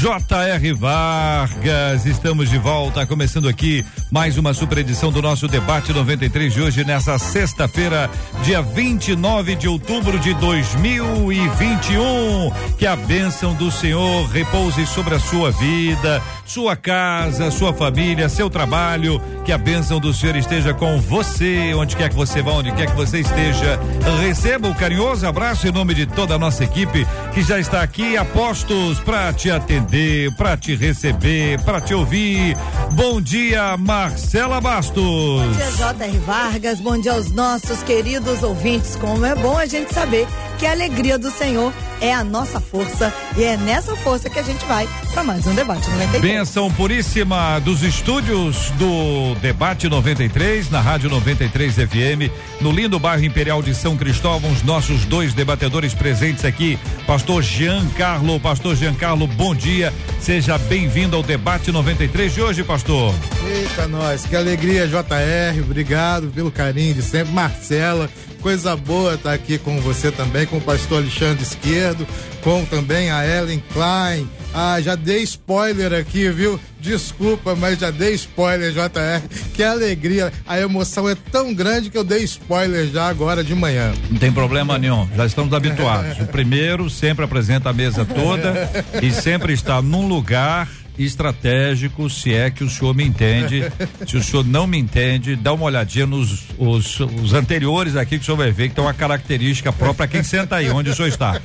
J.R. Vargas. Estamos de volta, começando aqui mais uma super edição do nosso debate 93 de hoje, nessa sexta-feira, dia 29 de outubro de 2021. Que a bênção do Senhor repouse sobre a sua vida, sua casa, sua família, seu trabalho. Que a bênção do Senhor esteja com você, onde quer que você vá, onde quer que você esteja. Receba o um carinhoso abraço em nome de toda a nossa equipe que já está aqui a postos para te atender, para te receber, para te ouvir. Bom dia, Marcela Bastos. Bom dia, J.R. Vargas. Bom dia aos nossos queridos ouvintes. Como é bom a gente saber que a alegria do Senhor é a nossa força e é nessa força que a gente vai para mais um debate 93. Benção puríssima dos estúdios do Debate 93 na Rádio 93 FM, no lindo bairro Imperial de São Cristóvão, os nossos dois debatedores presentes aqui, pastor Giancarlo, pastor Giancarlo, bom dia. Seja bem-vindo ao Debate 93 de hoje, pastor. Eita nós, que alegria, JR. Obrigado pelo carinho de sempre, Marcela coisa boa estar tá aqui com você também, com o pastor Alexandre Esquerdo, com também a Ellen Klein. Ah, já dei spoiler aqui, viu? Desculpa, mas já dei spoiler, JR. Que alegria. A emoção é tão grande que eu dei spoiler já agora de manhã. Não tem problema nenhum, já estamos habituados. O primeiro sempre apresenta a mesa toda e sempre está num lugar estratégico, se é que o senhor me entende. se o senhor não me entende, dá uma olhadinha nos os, os anteriores aqui que o senhor vai ver que tem uma característica própria quem senta aí, onde o senhor está.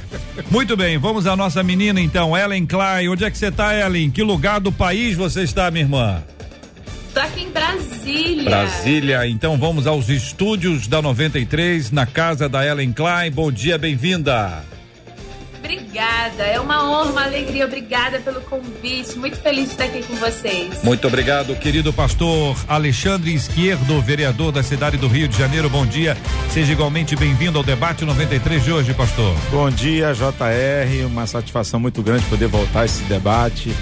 Muito bem, vamos à nossa menina então, Ellen Klein. Onde é que você está, Ellen? Que lugar do país você está, minha irmã? Tô aqui em Brasília. Brasília, então vamos aos estúdios da 93, na casa da Ellen Klein. Bom dia, bem-vinda. Obrigada, é uma honra, uma alegria. Obrigada pelo convite. Muito feliz de estar aqui com vocês. Muito obrigado, querido pastor Alexandre Esquerdo, vereador da cidade do Rio de Janeiro. Bom dia. Seja igualmente bem-vindo ao debate 93 de hoje, pastor. Bom dia, JR. Uma satisfação muito grande poder voltar a esse debate.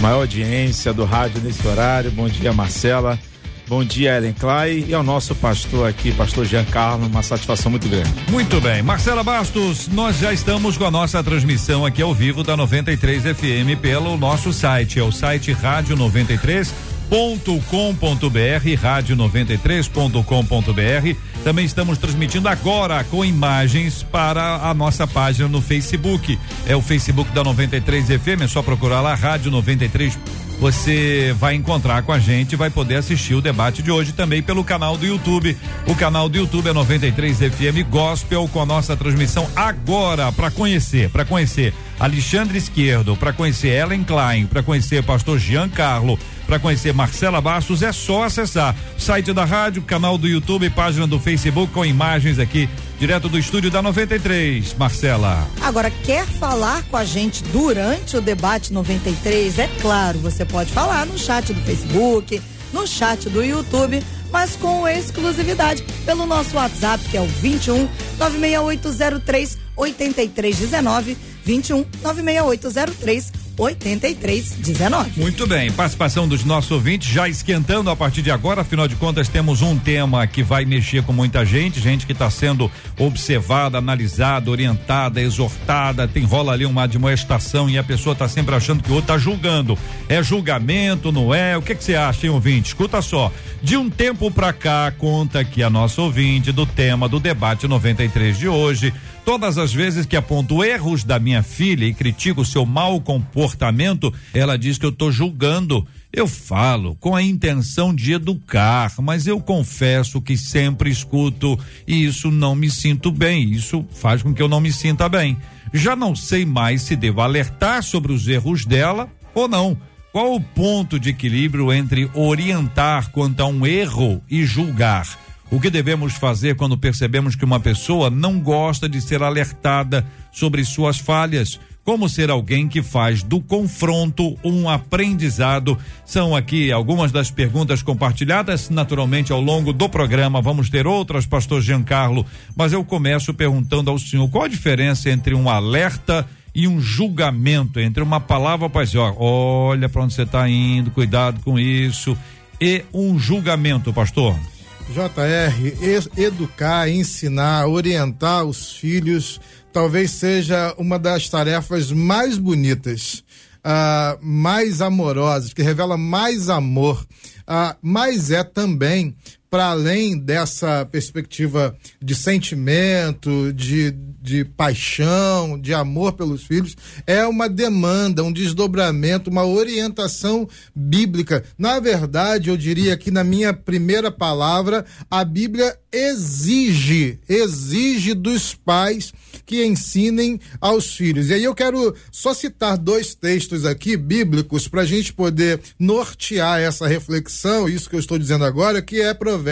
Maior audiência do rádio nesse horário. Bom dia, Marcela. Bom dia, Ellen Clay, e ao nosso pastor aqui, pastor Giancarlo, uma satisfação muito grande. Muito bem. Marcela Bastos, nós já estamos com a nossa transmissão aqui ao vivo da 93 FM pelo nosso site, é o site Rádio 93 com.br rádio93.com.br. Também estamos transmitindo agora com imagens para a nossa página no Facebook. É o Facebook da 93 FM, é só procurar lá Rádio 93 você vai encontrar com a gente, vai poder assistir o debate de hoje também pelo canal do YouTube. O canal do YouTube é 93 FM Gospel com a nossa transmissão agora para conhecer, para conhecer Alexandre Esquerdo, para conhecer Ellen Klein, para conhecer Pastor Giancarlo, para conhecer Marcela Bastos, é só acessar o site da rádio, canal do YouTube, página do Facebook com imagens aqui direto do estúdio da 93. Marcela. Agora, quer falar com a gente durante o debate 93? É claro, você pode falar no chat do Facebook, no chat do YouTube, mas com exclusividade pelo nosso WhatsApp, que é o 21 96803 8319 21 96803 8319. Muito bem, participação dos nossos ouvintes já esquentando a partir de agora, afinal de contas temos um tema que vai mexer com muita gente, gente que está sendo observada, analisada, orientada, exortada, tem rola ali uma admoestação e a pessoa está sempre achando que o outro está julgando. É julgamento, não é? O que que você acha, hein, ouvinte? Escuta só. De um tempo para cá, conta que a nossa ouvinte do tema do debate 93 de hoje Todas as vezes que aponto erros da minha filha e critico seu mau comportamento, ela diz que eu estou julgando. Eu falo com a intenção de educar, mas eu confesso que sempre escuto e isso não me sinto bem. Isso faz com que eu não me sinta bem. Já não sei mais se devo alertar sobre os erros dela ou não. Qual o ponto de equilíbrio entre orientar quanto a um erro e julgar? O que devemos fazer quando percebemos que uma pessoa não gosta de ser alertada sobre suas falhas? como ser alguém que faz do confronto um aprendizado. São aqui algumas das perguntas compartilhadas, naturalmente ao longo do programa vamos ter outras, pastor Giancarlo, mas eu começo perguntando ao senhor qual a diferença entre um alerta e um julgamento, entre uma palavra para dizer, olha para onde você está indo, cuidado com isso, e um julgamento, pastor. JR, educar, ensinar, orientar os filhos talvez seja uma das tarefas mais bonitas, uh, mais amorosas, que revela mais amor, uh, mas é também para além dessa perspectiva de sentimento, de, de paixão, de amor pelos filhos, é uma demanda, um desdobramento, uma orientação bíblica. Na verdade, eu diria que na minha primeira palavra, a Bíblia exige, exige dos pais que ensinem aos filhos. E aí eu quero só citar dois textos aqui bíblicos para a gente poder nortear essa reflexão, isso que eu estou dizendo agora, que é Provérbios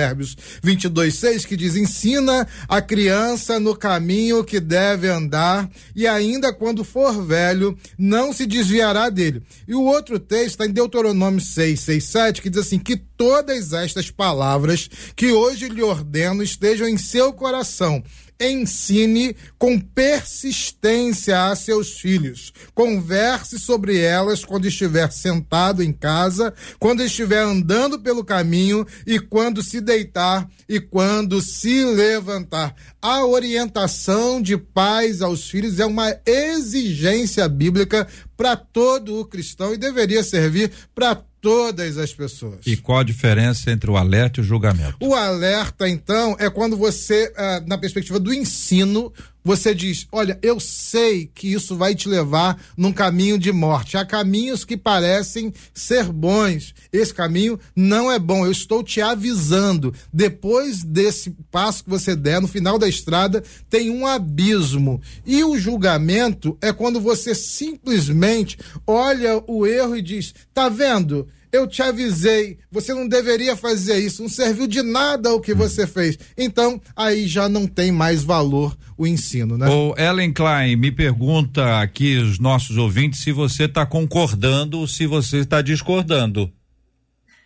22, 6, que diz: ensina a criança no caminho que deve andar, e ainda quando for velho, não se desviará dele. E o outro texto está em Deuteronômio 6, 6, 7, que diz assim: que todas estas palavras que hoje lhe ordeno estejam em seu coração ensine com persistência a seus filhos. Converse sobre elas quando estiver sentado em casa, quando estiver andando pelo caminho e quando se deitar e quando se levantar. A orientação de pais aos filhos é uma exigência bíblica para todo o cristão e deveria servir para todas as pessoas. E qual a diferença entre o alerta e o julgamento? O alerta, então, é quando você, ah, na perspectiva do ensino, você diz: Olha, eu sei que isso vai te levar num caminho de morte. Há caminhos que parecem ser bons. Esse caminho não é bom. Eu estou te avisando. Depois desse passo que você der, no final da estrada, tem um abismo. E o julgamento é quando você simplesmente olha o erro e diz: Tá vendo? Eu te avisei, você não deveria fazer isso, não serviu de nada o que você fez. Então, aí já não tem mais valor o ensino, né? O Ellen Klein me pergunta aqui os nossos ouvintes se você está concordando ou se você está discordando.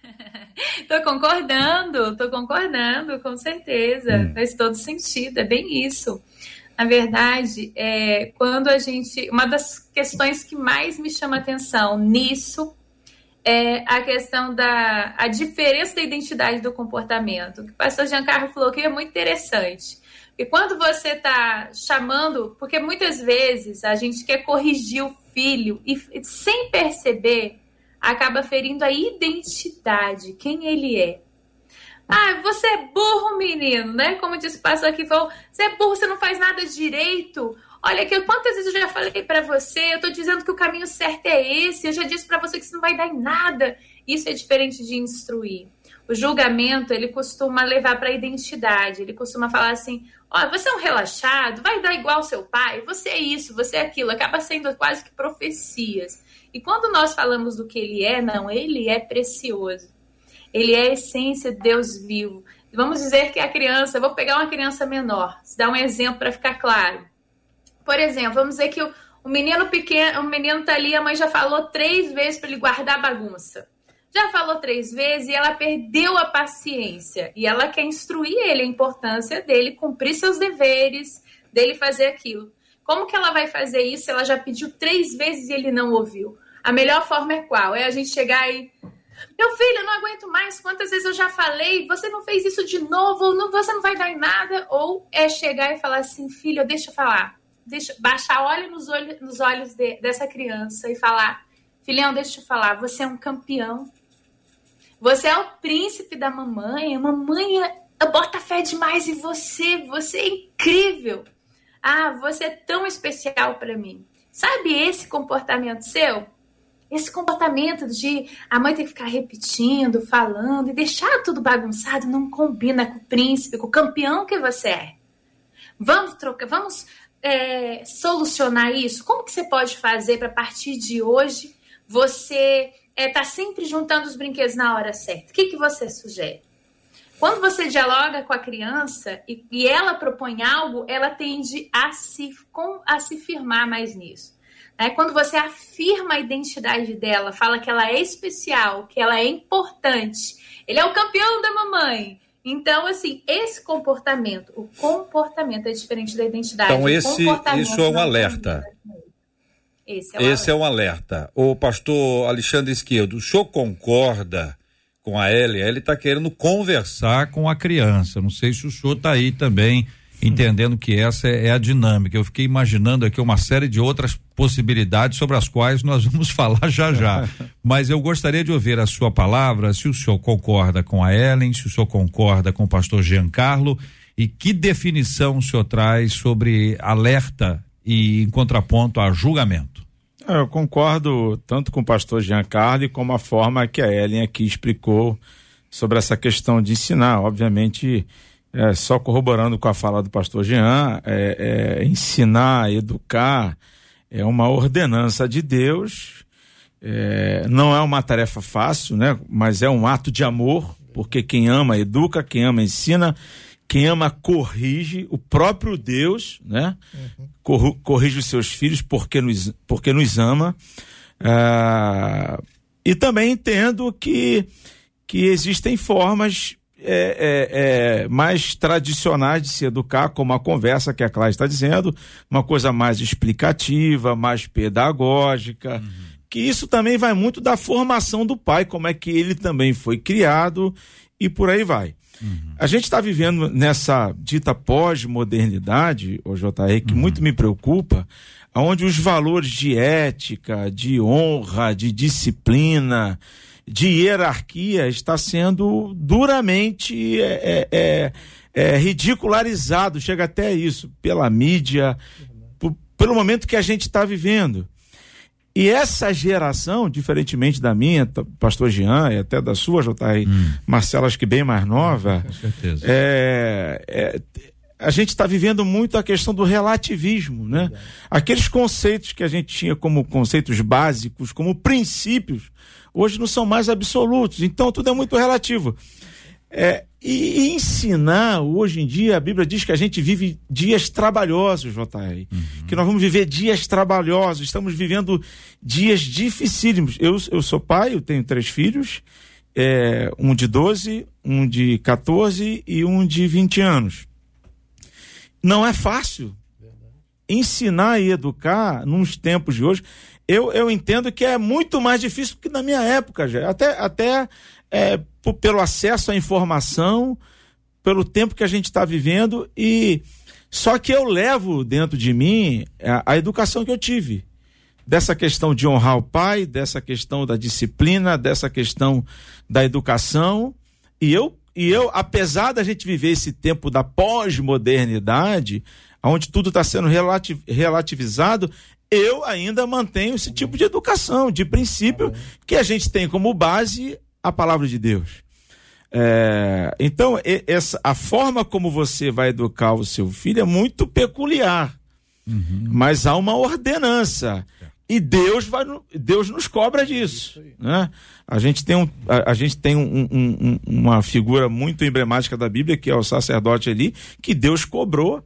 tô concordando, tô concordando, com certeza. Hum. Faz todo sentido, é bem isso. Na verdade, é, quando a gente. Uma das questões que mais me chama atenção nisso é a questão da a diferença da identidade do comportamento. O pastor Giancarlo falou que é muito interessante. E quando você está chamando, porque muitas vezes a gente quer corrigir o filho e sem perceber acaba ferindo a identidade, quem ele é. Ah, você é burro, menino, né? Como disse o pastor aqui, falou, você é burro, você não faz nada direito. Olha aqui, quantas vezes eu já falei para você, eu tô dizendo que o caminho certo é esse, eu já disse para você que isso não vai dar em nada. Isso é diferente de instruir. O julgamento, ele costuma levar para a identidade, ele costuma falar assim: ó, você é um relaxado, vai dar igual ao seu pai, você é isso, você é aquilo, acaba sendo quase que profecias. E quando nós falamos do que ele é, não, ele é precioso. Ele é a essência de Deus vivo. Vamos dizer que a criança, vou pegar uma criança menor, dar um exemplo para ficar claro. Por exemplo, vamos dizer que o, o menino pequeno, o menino tá ali, a mãe já falou três vezes para ele guardar a bagunça. Já falou três vezes e ela perdeu a paciência. E ela quer instruir ele a importância dele cumprir seus deveres, dele fazer aquilo. Como que ela vai fazer isso? Ela já pediu três vezes e ele não ouviu. A melhor forma é qual? É a gente chegar e. Meu filho, eu não aguento mais. Quantas vezes eu já falei? Você não fez isso de novo? Não, você não vai dar em nada? Ou é chegar e falar assim, filho, deixa eu falar deixa, baixar olho nos, olho, nos olhos de, dessa criança e falar: Filhão, deixa eu te falar, você é um campeão. Você é o príncipe da mamãe. A mamãe bota fé demais em você. Você é incrível. Ah, você é tão especial para mim. Sabe esse comportamento seu? Esse comportamento de a mãe ter que ficar repetindo, falando e deixar tudo bagunçado não combina com o príncipe, com o campeão que você é. Vamos trocar, vamos é, solucionar isso? Como que você pode fazer para a partir de hoje você está é, tá sempre juntando os brinquedos na hora certa? O que, que você sugere? Quando você dialoga com a criança e, e ela propõe algo, ela tende a se, com, a se firmar mais nisso. Né? Quando você afirma a identidade dela, fala que ela é especial, que ela é importante, ele é o campeão da mamãe. Então, assim, esse comportamento, o comportamento é diferente da identidade. Então, esse, isso é um alerta. Esse, é um, esse alerta. é um alerta. O pastor Alexandre Esquerdo, o senhor concorda com a Elia? Ele está querendo conversar com a criança. Não sei se o senhor está aí também entendendo que essa é, é, a dinâmica. Eu fiquei imaginando aqui uma série de outras possibilidades sobre as quais nós vamos falar já já. Mas eu gostaria de ouvir a sua palavra, se o senhor concorda com a Ellen, se o senhor concorda com o pastor Giancarlo e que definição o senhor traz sobre alerta e em contraponto a julgamento. É, eu concordo tanto com o pastor Giancarlo como a forma que a Ellen aqui explicou sobre essa questão de ensinar. Obviamente, é, só corroborando com a fala do pastor Jean, é, é, ensinar, educar, é uma ordenança de Deus, é, não é uma tarefa fácil, né? mas é um ato de amor, porque quem ama educa, quem ama ensina, quem ama corrige, o próprio Deus né? Uhum. corrige os seus filhos porque nos, porque nos ama. É, e também entendo que, que existem formas é, é, é, mais tradicionais de se educar, como a conversa que a Clara está dizendo, uma coisa mais explicativa, mais pedagógica. Uhum. Que isso também vai muito da formação do pai, como é que ele também foi criado e por aí vai. Uhum. A gente está vivendo nessa dita pós-modernidade, o JR, que uhum. muito me preocupa, onde os valores de ética, de honra, de disciplina, de hierarquia está sendo duramente é, é, é, é ridicularizado, chega até isso, pela mídia, pelo momento que a gente está vivendo. E essa geração, diferentemente da minha, pastor Jean, e até da sua, JR, hum. Marcela, acho que bem mais nova, Com certeza. É, é, a gente está vivendo muito a questão do relativismo, né? Aqueles conceitos que a gente tinha como conceitos básicos, como princípios, hoje não são mais absolutos. Então tudo é muito relativo. É, e, ensinar, hoje em dia, a Bíblia diz que a gente vive dias trabalhosos, JR. Uhum. Que nós vamos viver dias trabalhosos, estamos vivendo dias dificílimos. Eu, eu sou pai, eu tenho três filhos, é, um de 12, um de 14 e um de 20 anos. Não é fácil. Ensinar e educar nos tempos de hoje eu, eu entendo que é muito mais difícil que na minha época, já. Até, até é, pelo acesso à informação, pelo tempo que a gente está vivendo e só que eu levo dentro de mim a, a, educação que eu tive dessa questão de honrar o pai, dessa questão da disciplina, dessa questão da educação e eu e eu apesar da gente viver esse tempo da pós-modernidade, onde tudo está sendo relativ, relativizado, eu ainda mantenho esse tipo de educação, de princípio, que a gente tem como base a palavra de Deus. É, então, essa, a forma como você vai educar o seu filho é muito peculiar, uhum. mas há uma ordenança. E Deus, vai, Deus nos cobra disso. Né? A gente tem, um, a, a gente tem um, um, uma figura muito emblemática da Bíblia, que é o sacerdote ali, que Deus cobrou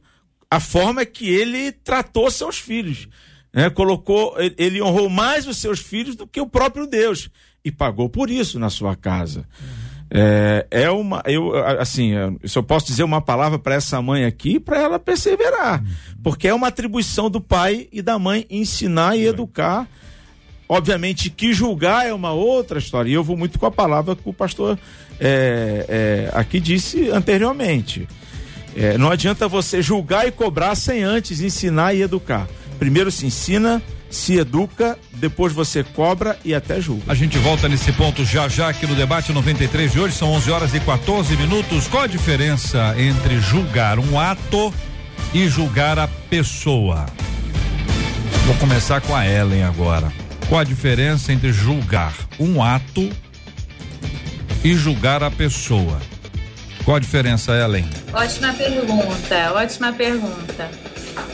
a forma que ele tratou seus filhos né, colocou, ele honrou mais os seus filhos do que o próprio Deus e pagou por isso na sua casa. Uhum. É, é uma, eu, assim, se eu posso dizer uma palavra para essa mãe aqui, para ela perseverar, uhum. porque é uma atribuição do pai e da mãe ensinar e educar. Obviamente que julgar é uma outra história, e eu vou muito com a palavra que o pastor é, é, aqui disse anteriormente. É, não adianta você julgar e cobrar sem antes ensinar e educar. Primeiro se ensina, se educa, depois você cobra e até julga. A gente volta nesse ponto já já aqui no debate 93 de hoje, são 11 horas e 14 minutos. Qual a diferença entre julgar um ato e julgar a pessoa? Vou começar com a Ellen agora. Qual a diferença entre julgar um ato e julgar a pessoa? Qual a diferença, Ellen? Ótima pergunta, ótima pergunta.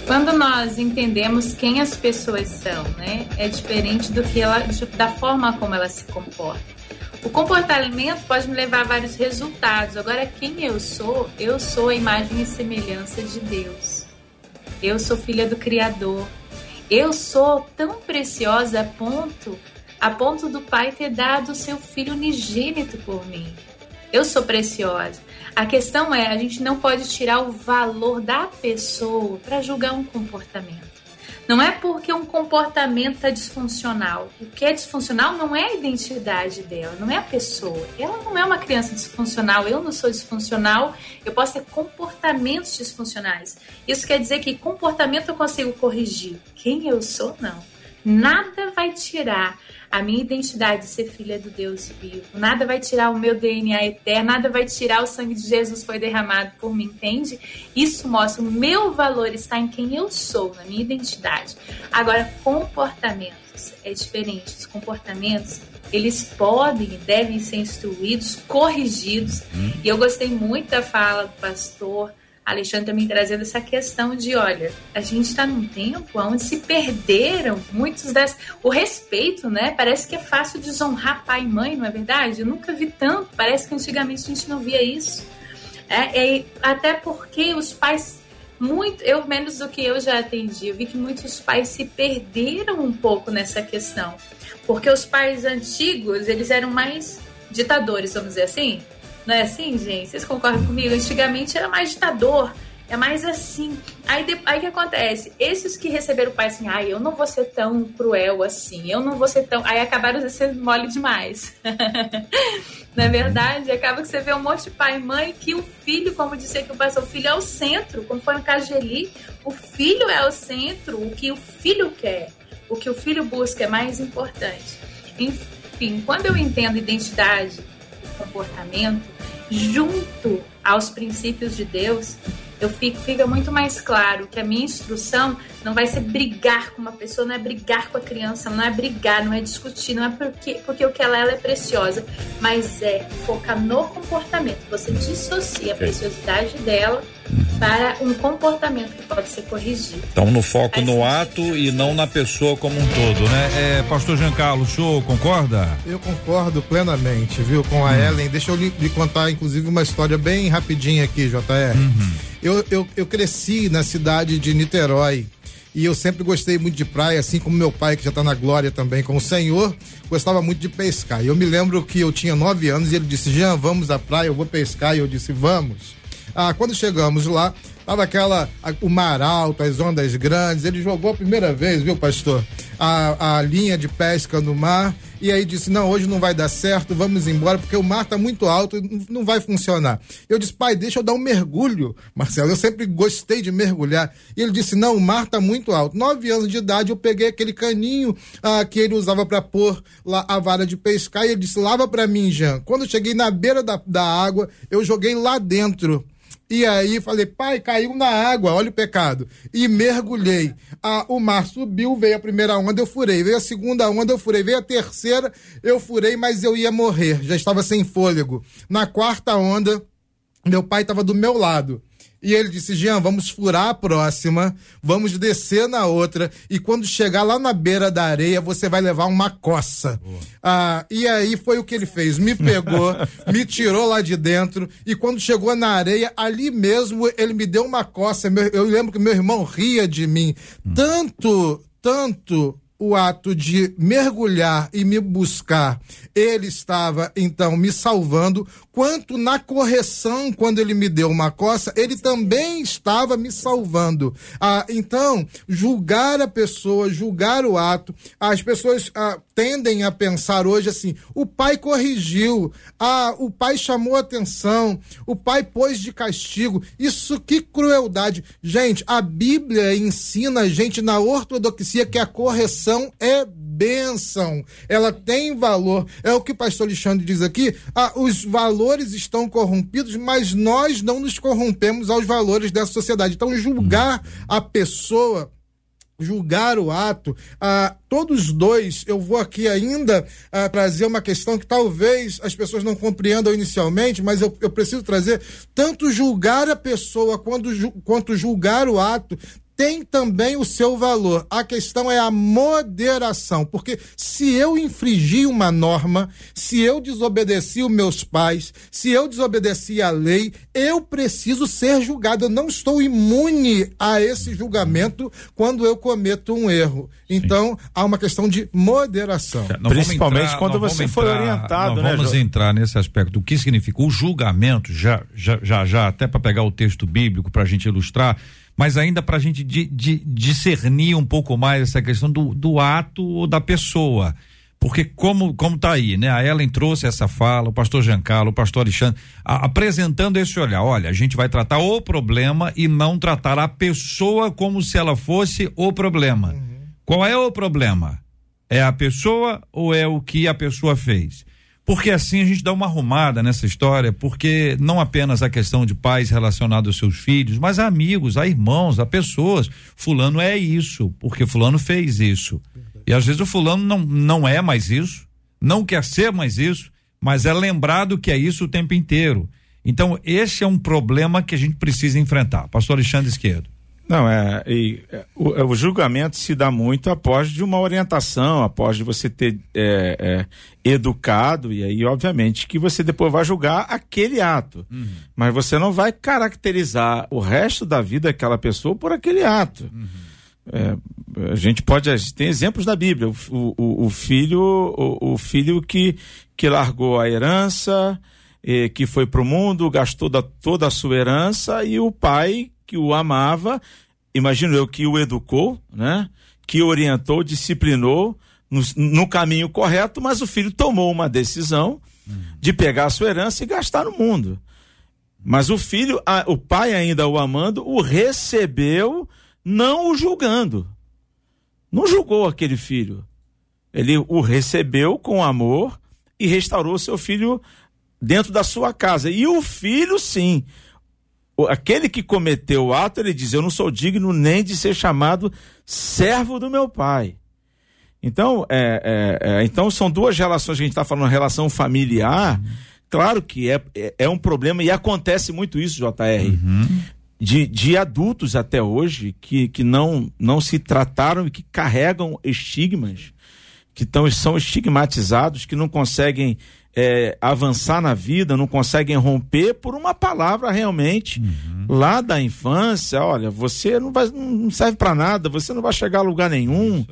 Quando nós entendemos quem as pessoas são, né, é diferente do que ela, da forma como ela se comporta. O comportamento pode me levar a vários resultados. Agora, quem eu sou, eu sou a imagem e semelhança de Deus. Eu sou filha do Criador. Eu sou tão preciosa a ponto, a ponto do Pai ter dado o seu filho unigênito por mim. Eu sou preciosa. A questão é, a gente não pode tirar o valor da pessoa para julgar um comportamento. Não é porque um comportamento está disfuncional. O que é disfuncional não é a identidade dela, não é a pessoa. Ela não é uma criança disfuncional, eu não sou disfuncional, eu posso ter comportamentos disfuncionais. Isso quer dizer que comportamento eu consigo corrigir. Quem eu sou, não. Nada vai tirar a minha identidade de ser filha do Deus vivo. Nada vai tirar o meu DNA eterno, nada vai tirar o sangue de Jesus foi derramado por mim, entende? Isso mostra o meu valor está em quem eu sou, na minha identidade. Agora, comportamentos é diferente. Os comportamentos eles podem e devem ser instruídos, corrigidos. Hum. E eu gostei muito da fala do pastor Alexandre também trazendo essa questão de, olha, a gente está num tempo onde se perderam muitos das o respeito, né? Parece que é fácil desonrar pai e mãe, não é verdade? Eu nunca vi tanto. Parece que antigamente a gente não via isso. É, é, até porque os pais muito, eu menos do que eu já atendi, eu vi que muitos pais se perderam um pouco nessa questão, porque os pais antigos eles eram mais ditadores, vamos dizer assim, não é assim, gente? Vocês concordam comigo? Antigamente era mais ditador. É mais assim. Aí, de, aí que acontece? Esses que receberam o pai assim, ai, eu não vou ser tão cruel assim, eu não vou ser tão. Aí acabaram sendo mole demais. não é verdade? Acaba que você vê um monte de pai e mãe que o filho, como disse aqui o pastor, o filho é o centro. Como foi no caso de Eli, o filho é o centro, o que o filho quer, o que o filho busca é mais importante. Enfim, quando eu entendo identidade, comportamento, junto aos princípios de Deus, eu fico, fica muito mais claro que a minha instrução não vai ser brigar com uma pessoa, não é brigar com a criança, não é brigar, não é discutir, não é porque, porque o que ela, ela é preciosa, mas é focar no comportamento. Você dissocia a preciosidade dela para um comportamento que pode ser corrigido. Então, no foco no ato e não na pessoa como um todo, né? É, Pastor Giancarlo, o senhor concorda? Eu concordo plenamente, viu, com a hum. Ellen. Deixa eu lhe, lhe, contar, inclusive, uma história bem rapidinha aqui, JR. Uhum. Eu, eu, eu cresci na cidade de Niterói. E eu sempre gostei muito de praia, assim como meu pai, que já está na glória também com o Senhor, gostava muito de pescar. E eu me lembro que eu tinha nove anos e ele disse: Jean, vamos à praia, eu vou pescar. E eu disse: Vamos. Ah, quando chegamos lá, tava aquela, o mar alto, as ondas grandes. Ele jogou a primeira vez, viu, pastor? A, a linha de pesca no mar. E aí disse: Não, hoje não vai dar certo, vamos embora, porque o mar tá muito alto, não vai funcionar. Eu disse: Pai, deixa eu dar um mergulho, Marcelo. Eu sempre gostei de mergulhar. E ele disse: Não, o mar tá muito alto. Nove anos de idade, eu peguei aquele caninho ah, que ele usava para pôr lá a vara de pescar. E ele disse: Lava para mim, Jean. Quando eu cheguei na beira da, da água, eu joguei lá dentro e aí falei, pai, caiu na água, olha o pecado. E mergulhei. Ah, o mar subiu, veio a primeira onda, eu furei. Veio a segunda onda, eu furei. Veio a terceira, eu furei, mas eu ia morrer. Já estava sem fôlego. Na quarta onda, meu pai estava do meu lado. E ele disse: Jean, vamos furar a próxima, vamos descer na outra, e quando chegar lá na beira da areia, você vai levar uma coça. Ah, e aí foi o que ele fez: me pegou, me tirou lá de dentro, e quando chegou na areia, ali mesmo ele me deu uma coça. Eu lembro que meu irmão ria de mim. Tanto, tanto o ato de mergulhar e me buscar, ele estava então me salvando, quanto na correção, quando ele me deu uma coça, ele também estava me salvando. Ah, então, julgar a pessoa, julgar o ato, as pessoas ah, tendem a pensar hoje assim: o pai corrigiu, ah, o pai chamou atenção, o pai pôs de castigo. Isso que crueldade. Gente, a Bíblia ensina a gente na ortodoxia que a correção é bênção, ela tem valor. É o que o pastor Alexandre diz aqui: ah, os valores estão corrompidos, mas nós não nos corrompemos aos valores dessa sociedade. Então, julgar a pessoa julgar o ato. Ah, todos dois, eu vou aqui ainda ah, trazer uma questão que talvez as pessoas não compreendam inicialmente, mas eu, eu preciso trazer tanto julgar a pessoa quanto, quanto julgar o ato tem também o seu valor. A questão é a moderação, porque se eu infringi uma norma, se eu desobedeci os meus pais, se eu desobedeci a lei, eu preciso ser julgado. Eu não estou imune a esse julgamento quando eu cometo um erro. Então, Sim. há uma questão de moderação. Não Principalmente entrar, quando você foi orientado, né? Vamos entrar nesse aspecto. O que significa o julgamento, já, já, já, já até para pegar o texto bíblico para a gente ilustrar mas ainda para a gente di, di, discernir um pouco mais essa questão do, do ato ou da pessoa. Porque como como tá aí, né? A Ellen trouxe essa fala, o pastor Giancarlo, o pastor Alexandre, a, apresentando esse olhar. Olha, a gente vai tratar o problema e não tratar a pessoa como se ela fosse o problema. Uhum. Qual é o problema? É a pessoa ou é o que a pessoa fez? Porque assim a gente dá uma arrumada nessa história, porque não apenas a questão de pais relacionados aos seus filhos, mas a amigos, a irmãos, a pessoas. Fulano é isso, porque fulano fez isso. E às vezes o fulano não, não é mais isso, não quer ser mais isso, mas é lembrado que é isso o tempo inteiro. Então, esse é um problema que a gente precisa enfrentar. Pastor Alexandre Esquerdo. Não, é, e, é, o, é, o, julgamento se dá muito após de uma orientação, após de você ter é, é, educado, e aí, obviamente, que você depois vai julgar aquele ato. Uhum. Mas você não vai caracterizar o resto da vida daquela pessoa por aquele ato. Uhum. É, a gente pode. Tem exemplos da Bíblia. O, o, o filho, o, o, filho que, que largou a herança, que foi para o mundo, gastou da, toda a sua herança, e o pai que o amava, imagino eu que o educou, né? Que orientou, disciplinou no, no caminho correto, mas o filho tomou uma decisão de pegar a sua herança e gastar no mundo. Mas o filho, a, o pai ainda o amando, o recebeu, não o julgando. Não julgou aquele filho. Ele o recebeu com amor e restaurou seu filho dentro da sua casa. E o filho, sim, aquele que cometeu o ato, ele diz: Eu não sou digno nem de ser chamado servo do meu pai. Então, é, é, é então são duas relações que a gente está falando, relação familiar. Claro que é, é, é, um problema e acontece muito isso, JR. Uhum. De, de adultos até hoje que, que não, não se trataram e que carregam estigmas, que tão, são estigmatizados, que não conseguem é, avançar na vida, não conseguem romper por uma palavra realmente uhum. lá da infância. Olha, você não, vai, não serve para nada, você não vai chegar a lugar nenhum.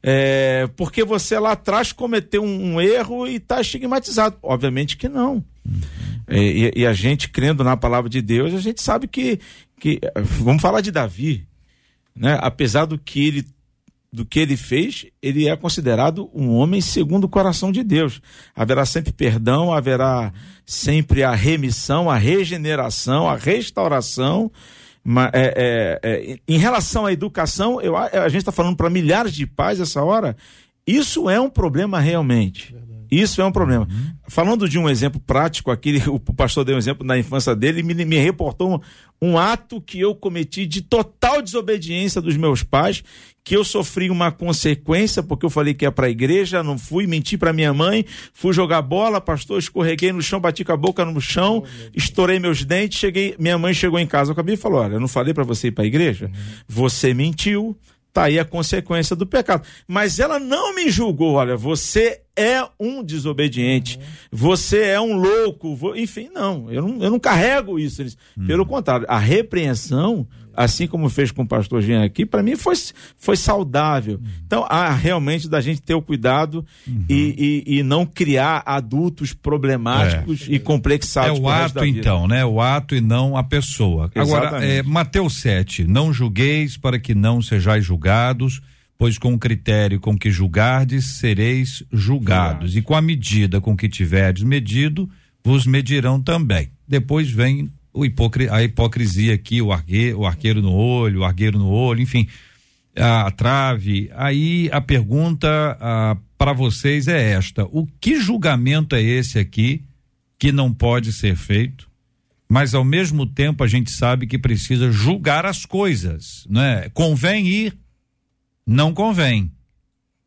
É, porque você lá atrás cometeu um, um erro e está estigmatizado. Obviamente que não. Uhum. E, e, a gente, crendo na palavra de Deus, a gente sabe que. que vamos falar de Davi. Né? Apesar do que ele do que ele fez, ele é considerado um homem segundo o coração de Deus. Haverá sempre perdão, haverá sempre a remissão, a regeneração, a restauração. É, é, é, em relação à educação, eu, a gente está falando para milhares de pais essa hora, isso é um problema realmente. Isso é um problema. Uhum. Falando de um exemplo prático aqui, o pastor deu um exemplo na infância dele e me, me reportou um, um, ato que eu cometi de total desobediência dos meus pais, que eu sofri uma consequência porque eu falei que ia para a igreja, não fui, menti para minha mãe, fui jogar bola, pastor, escorreguei no chão, bati com a boca no chão, oh, estourei meus dentes, cheguei, minha mãe chegou em casa, eu acabei e falou: "Olha, eu não falei para você ir para a igreja? Uhum. Você mentiu, Tá aí a consequência do pecado. Mas ela não me julgou. Olha, você é um desobediente. Uhum. Você é um louco. Enfim, não. Eu não, eu não carrego isso. Uhum. Pelo contrário, a repreensão assim como fez com o pastor Jean aqui, para mim foi, foi saudável. Uhum. Então, há realmente da gente ter o cuidado uhum. e, e, e, não criar adultos problemáticos é. e complexados. É o ato, então, né? O ato e não a pessoa. Exatamente. Agora, é, Mateus 7, não julgueis para que não sejais julgados, pois com o critério com que julgardes, sereis julgados. E com a medida com que tiverdes medido, vos medirão também. Depois vem o hipocri, a hipocrisia aqui, o arqueiro, o arqueiro no olho, o argueiro no olho, enfim, a, a trave. Aí a pergunta para vocês é esta: o que julgamento é esse aqui que não pode ser feito? Mas ao mesmo tempo a gente sabe que precisa julgar as coisas, né? Convém ir? Não convém.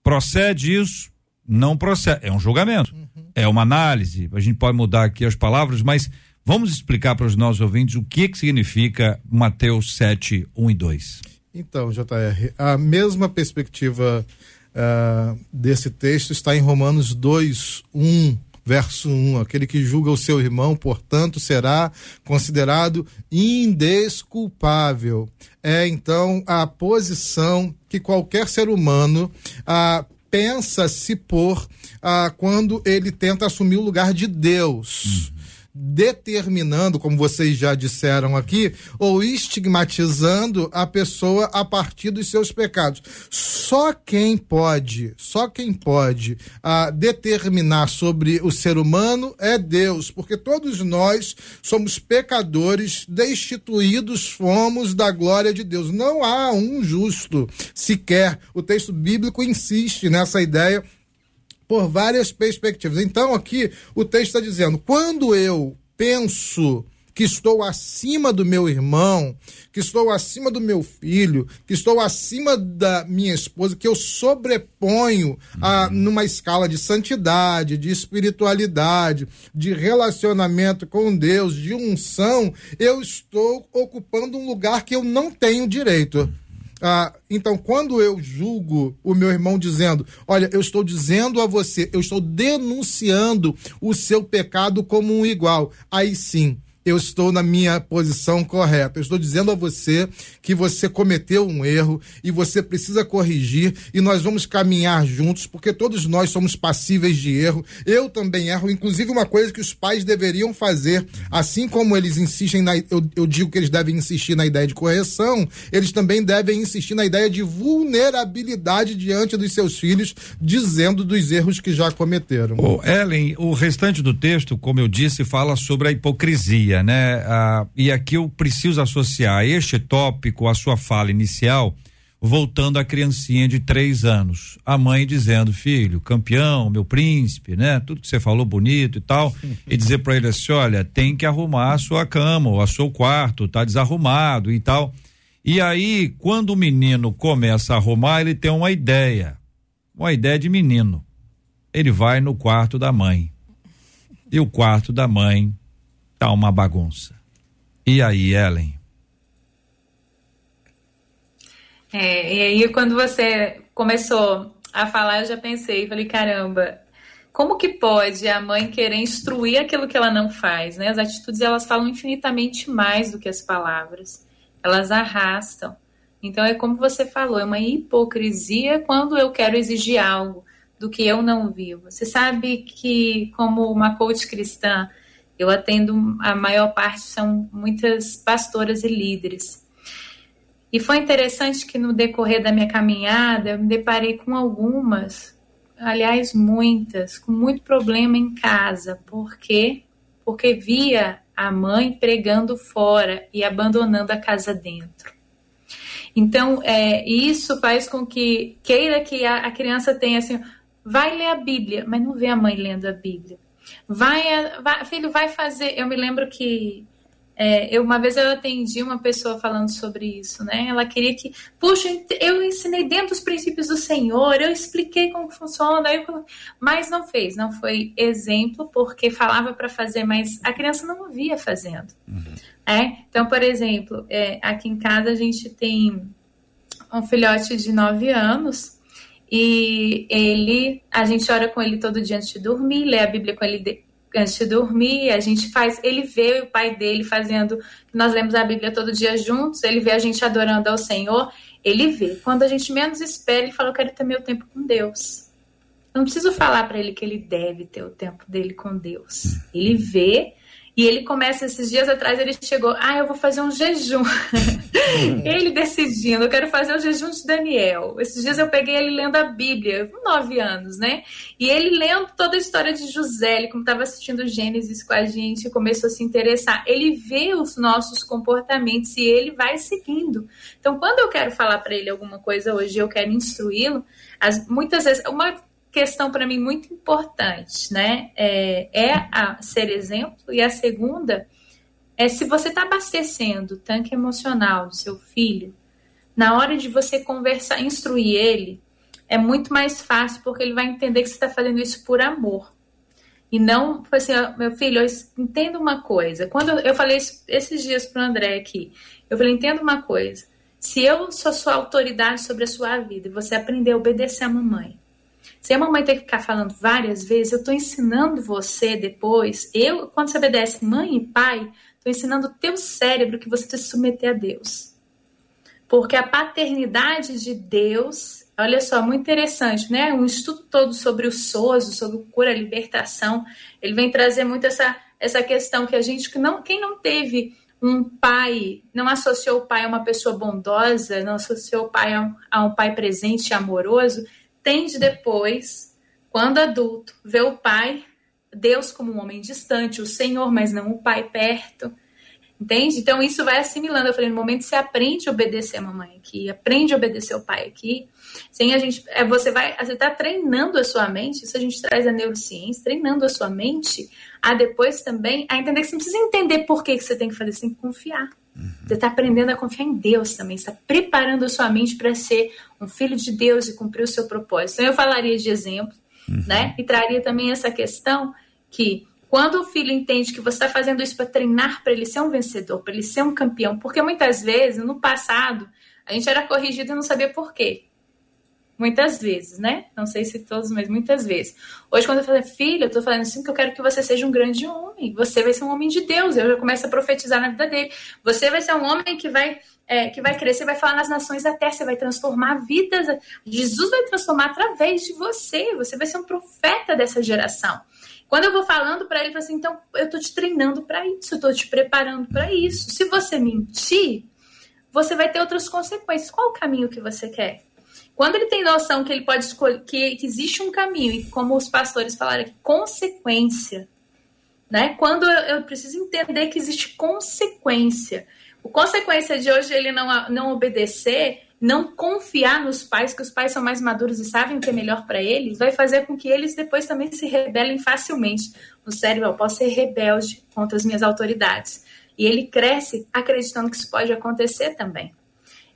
Procede isso? Não procede. É um julgamento. Uhum. É uma análise. A gente pode mudar aqui as palavras, mas Vamos explicar para os nossos ouvintes o que, que significa Mateus 7, 1 e 2. Então, JR, a mesma perspectiva uh, desse texto está em Romanos 2, 1, verso 1. Aquele que julga o seu irmão, portanto, será considerado indesculpável. É então a posição que qualquer ser humano uh, pensa se pôr uh, quando ele tenta assumir o lugar de Deus. Uhum determinando, como vocês já disseram aqui, ou estigmatizando a pessoa a partir dos seus pecados. Só quem pode, só quem pode ah, determinar sobre o ser humano é Deus, porque todos nós somos pecadores, destituídos fomos da glória de Deus. Não há um justo sequer. O texto bíblico insiste nessa ideia por várias perspectivas. Então, aqui o texto está dizendo: quando eu penso que estou acima do meu irmão, que estou acima do meu filho, que estou acima da minha esposa, que eu sobreponho a, numa escala de santidade, de espiritualidade, de relacionamento com Deus, de unção, eu estou ocupando um lugar que eu não tenho direito. Ah, então, quando eu julgo o meu irmão dizendo, olha, eu estou dizendo a você, eu estou denunciando o seu pecado como um igual, aí sim, eu estou na minha posição correta. Eu estou dizendo a você que você cometeu um erro e você precisa corrigir e nós vamos caminhar juntos, porque todos nós somos passíveis de erro. Eu também erro, inclusive uma coisa que os pais deveriam fazer, assim como eles insistem na eu, eu digo que eles devem insistir na ideia de correção, eles também devem insistir na ideia de vulnerabilidade diante dos seus filhos, dizendo dos erros que já cometeram. Oh, Ellen, o restante do texto, como eu disse, fala sobre a hipocrisia né? Ah, e aqui eu preciso associar este tópico à sua fala inicial, voltando à criancinha de três anos. A mãe dizendo, filho, campeão, meu príncipe, né? Tudo que você falou bonito e tal. e dizer para ele assim: olha, tem que arrumar a sua cama ou a seu quarto, tá desarrumado e tal. E aí, quando o menino começa a arrumar, ele tem uma ideia. Uma ideia de menino. Ele vai no quarto da mãe. E o quarto da mãe tá uma bagunça. E aí, Ellen? É, e aí quando você começou a falar, eu já pensei, falei, caramba, como que pode a mãe querer instruir aquilo que ela não faz, né? As atitudes elas falam infinitamente mais do que as palavras. Elas arrastam. Então é como você falou, é uma hipocrisia quando eu quero exigir algo do que eu não vivo. Você sabe que como uma coach cristã, eu atendo, a maior parte são muitas pastoras e líderes. E foi interessante que no decorrer da minha caminhada eu me deparei com algumas, aliás, muitas, com muito problema em casa. Por quê? Porque via a mãe pregando fora e abandonando a casa dentro. Então, é, isso faz com que queira que a, a criança tenha assim, vai ler a Bíblia, mas não vê a mãe lendo a Bíblia. Vai, vai, filho, vai fazer. Eu me lembro que é, eu, uma vez eu atendi uma pessoa falando sobre isso, né? Ela queria que, puxa, eu ensinei dentro dos princípios do Senhor, eu expliquei como funciona, eu, mas não fez, não foi exemplo, porque falava para fazer, mas a criança não via fazendo. Uhum. É? Então, por exemplo, é, aqui em casa a gente tem um filhote de 9 anos e ele, a gente ora com ele todo dia antes de dormir, lê a Bíblia com ele de, antes de dormir, a gente faz, ele vê o pai dele fazendo, nós lemos a Bíblia todo dia juntos, ele vê a gente adorando ao Senhor, ele vê. Quando a gente menos espera, ele fala, eu quero ter meu tempo com Deus. Eu não preciso falar para ele que ele deve ter o tempo dele com Deus. Ele vê e ele começa, esses dias atrás, ele chegou, ah, eu vou fazer um jejum. ele decidindo, eu quero fazer o jejum de Daniel. Esses dias eu peguei ele lendo a Bíblia, nove anos, né? E ele lendo toda a história de José, ele como estava assistindo Gênesis com a gente, começou a se interessar. Ele vê os nossos comportamentos e ele vai seguindo. Então, quando eu quero falar para ele alguma coisa hoje, eu quero instruí-lo, muitas vezes, uma questão para mim muito importante, né? É, é a ser exemplo e a segunda é se você está abastecendo o tanque emocional do seu filho, na hora de você conversar, instruir ele, é muito mais fácil porque ele vai entender que você está fazendo isso por amor. E não, assim, meu filho, eu entendo uma coisa. Quando eu falei esses dias para o André aqui, eu falei, entenda uma coisa. Se eu sou sua autoridade sobre a sua vida e você aprender a obedecer a mamãe, se a mamãe tem que ficar falando várias vezes, eu estou ensinando você depois. Eu, quando você obedece mãe e pai, estou ensinando o teu cérebro que você tem que submeter a Deus. Porque a paternidade de Deus, olha só, muito interessante, né? Um estudo todo sobre o SOSO, sobre cura, libertação, ele vem trazer muito essa, essa questão que a gente, que não, quem não teve um pai, não associou o pai a uma pessoa bondosa, não associou o pai a um, a um pai presente e amoroso, tende depois, quando adulto, ver o pai, Deus como um homem distante, o Senhor, mas não o pai perto. Entende? Então isso vai assimilando. Eu falei, no momento que você aprende a obedecer a mamãe aqui, aprende a obedecer o pai aqui, sem a gente, é, você vai, você está treinando a sua mente, isso a gente traz a neurociência, treinando a sua mente a depois também a entender que você não precisa entender por que, que você tem que fazer, você tem que confiar. Uhum. Você está aprendendo a confiar em Deus também, está preparando a sua mente para ser um filho de Deus e cumprir o seu propósito. Então, eu falaria de exemplo, uhum. né? E traria também essa questão que quando o filho entende que você está fazendo isso para treinar para ele ser um vencedor, para ele ser um campeão, porque muitas vezes, no passado, a gente era corrigido e não sabia por quê. Muitas vezes, né? Não sei se todos, mas muitas vezes. Hoje, quando eu falo, filho, eu tô falando assim que eu quero que você seja um grande homem. Você vai ser um homem de Deus. Eu já começo a profetizar na vida dele. Você vai ser um homem que vai, é, que vai crescer, vai falar nas nações da terra, você vai transformar vidas. Jesus vai transformar através de você. Você vai ser um profeta dessa geração. Quando eu vou falando para ele, ele fala assim: então eu tô te treinando para isso, eu tô te preparando para isso. Se você mentir, você vai ter outras consequências. Qual o caminho que você quer? Quando ele tem noção que ele pode escolher, que, existe um caminho, e como os pastores falaram aqui, consequência, né? Quando eu, eu, preciso entender que existe consequência. O consequência de hoje ele não, não obedecer, não confiar nos pais, que os pais são mais maduros e sabem o que é melhor para eles, vai fazer com que eles depois também se rebelem facilmente. No cérebro, eu posso ser rebelde contra as minhas autoridades. E ele cresce acreditando que isso pode acontecer também.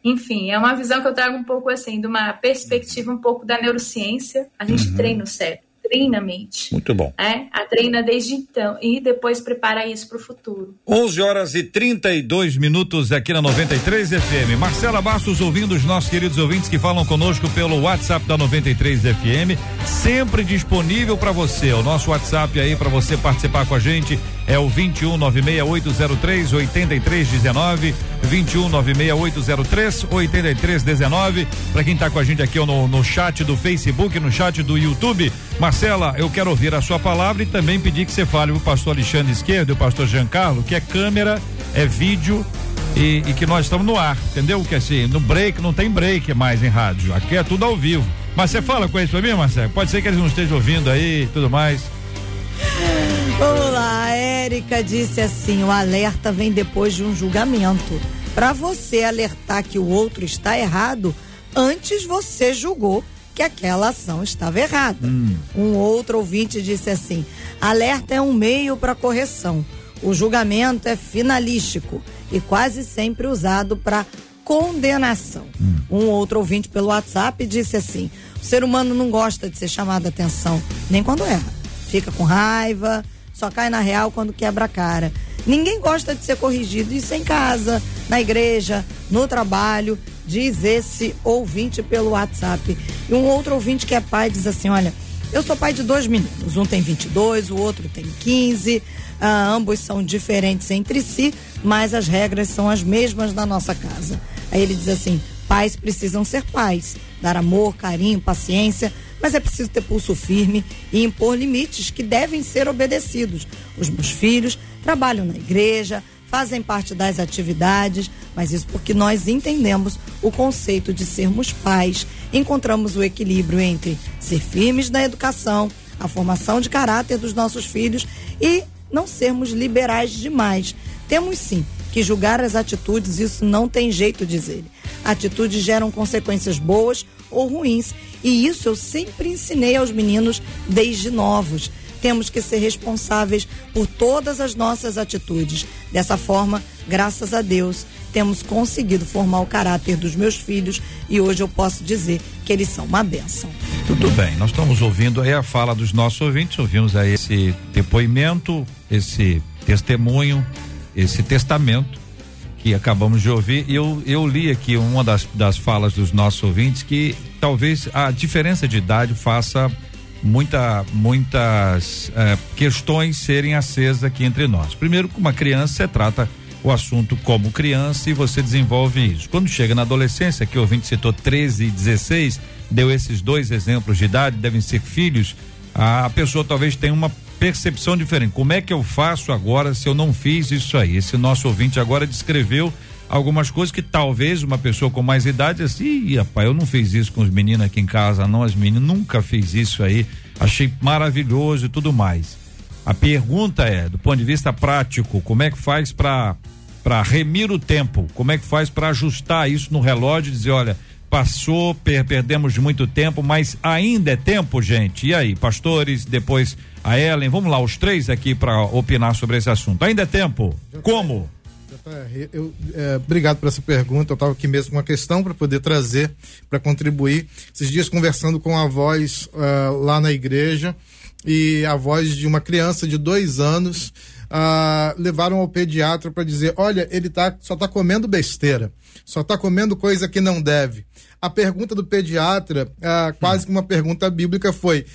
Enfim, é uma visão que eu trago um pouco assim, de uma perspectiva um pouco da neurociência. A gente uhum. treina o cérebro, treina a mente. Muito bom. É, a treina desde então e depois prepara isso para o futuro. 11 horas e 32 minutos aqui na 93 FM. Marcela Bastos ouvindo os nossos queridos ouvintes que falam conosco pelo WhatsApp da 93 FM, sempre disponível para você. O nosso WhatsApp aí para você participar com a gente é o 21 96803 8319 21 96803 8319 para quem está com a gente aqui no, no chat do Facebook, no chat do YouTube. Marcela, eu quero ouvir a sua palavra e também pedir que você fale o pastor Alexandre Esquerdo e o pastor Giancarlo, que é câmera, é vídeo e, e, que nós estamos no ar, entendeu? Que assim, no break não tem break mais em rádio. Aqui é tudo ao vivo. Mas você fala com eles para mim, Marcelo? Pode ser que eles não estejam ouvindo aí e tudo mais. Vamos lá, a Érica disse assim: o alerta vem depois de um julgamento. Para você alertar que o outro está errado, antes você julgou que aquela ação estava errada. Hum. Um outro ouvinte disse assim: alerta é um meio para correção. O julgamento é finalístico e quase sempre usado para condenação. Hum. Um outro ouvinte pelo WhatsApp disse assim: o ser humano não gosta de ser chamado a atenção, nem quando erra. Fica com raiva, só cai na real quando quebra a cara. Ninguém gosta de ser corrigido, isso em casa, na igreja, no trabalho, diz esse ouvinte pelo WhatsApp. E um outro ouvinte que é pai diz assim: Olha, eu sou pai de dois meninos, um tem 22, o outro tem 15, ah, ambos são diferentes entre si, mas as regras são as mesmas na nossa casa. Aí ele diz assim: pais precisam ser pais, dar amor, carinho, paciência mas é preciso ter pulso firme e impor limites que devem ser obedecidos. Os meus filhos trabalham na igreja, fazem parte das atividades, mas isso porque nós entendemos o conceito de sermos pais, encontramos o equilíbrio entre ser firmes na educação, a formação de caráter dos nossos filhos e não sermos liberais demais. Temos sim que julgar as atitudes, isso não tem jeito, diz ele. Atitudes geram consequências boas ou ruins. E isso eu sempre ensinei aos meninos desde novos. Temos que ser responsáveis por todas as nossas atitudes. Dessa forma, graças a Deus, temos conseguido formar o caráter dos meus filhos e hoje eu posso dizer que eles são uma bênção. Tudo bem, nós estamos ouvindo aí a fala dos nossos ouvintes, ouvimos aí esse depoimento, esse testemunho, esse testamento que acabamos de ouvir, eu, eu li aqui uma das, das falas dos nossos ouvintes que talvez a diferença de idade faça muita, muitas eh, questões serem acesas aqui entre nós. Primeiro, com uma criança, você trata o assunto como criança e você desenvolve isso. Quando chega na adolescência, que o ouvinte citou 13 e 16, deu esses dois exemplos de idade, devem ser filhos, a pessoa talvez tenha uma percepção diferente. Como é que eu faço agora se eu não fiz isso aí? Esse nosso ouvinte agora descreveu algumas coisas que talvez uma pessoa com mais idade assim, rapaz, eu não fiz isso com os meninos aqui em casa, não, as meninas nunca fiz isso aí, achei maravilhoso e tudo mais. A pergunta é, do ponto de vista prático, como é que faz para para remir o tempo? Como é que faz para ajustar isso no relógio e dizer, olha, passou, per perdemos muito tempo, mas ainda é tempo, gente. E aí, pastores, depois a Ellen, vamos lá, os três aqui para opinar sobre esse assunto. Ainda é tempo? Como? Eu, é, obrigado por essa pergunta. Eu estava aqui mesmo com uma questão para poder trazer, para contribuir. Esses dias conversando com a voz uh, lá na igreja e a voz de uma criança de dois anos uh, levaram ao pediatra para dizer: olha, ele tá, só está comendo besteira, só está comendo coisa que não deve. A pergunta do pediatra, uh, quase que uma pergunta bíblica, foi: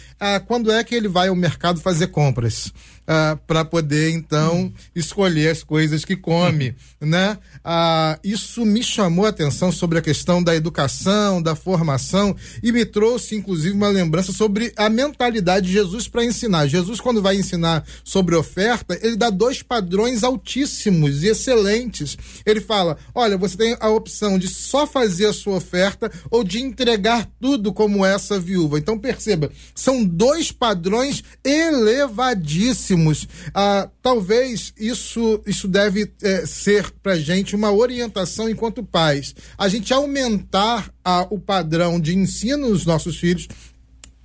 quando é que ele vai ao mercado fazer compras? ah, para poder então escolher as coisas que come, né? Ah, isso me chamou a atenção sobre a questão da educação, da formação e me trouxe inclusive uma lembrança sobre a mentalidade de Jesus para ensinar. Jesus quando vai ensinar sobre oferta, ele dá dois padrões altíssimos e excelentes. Ele fala: "Olha, você tem a opção de só fazer a sua oferta ou de entregar tudo como essa viúva". Então perceba, são dois padrões elevadíssimos ah, talvez isso, isso deve é, ser para gente uma orientação enquanto pais. A gente aumentar ah, o padrão de ensino dos nossos filhos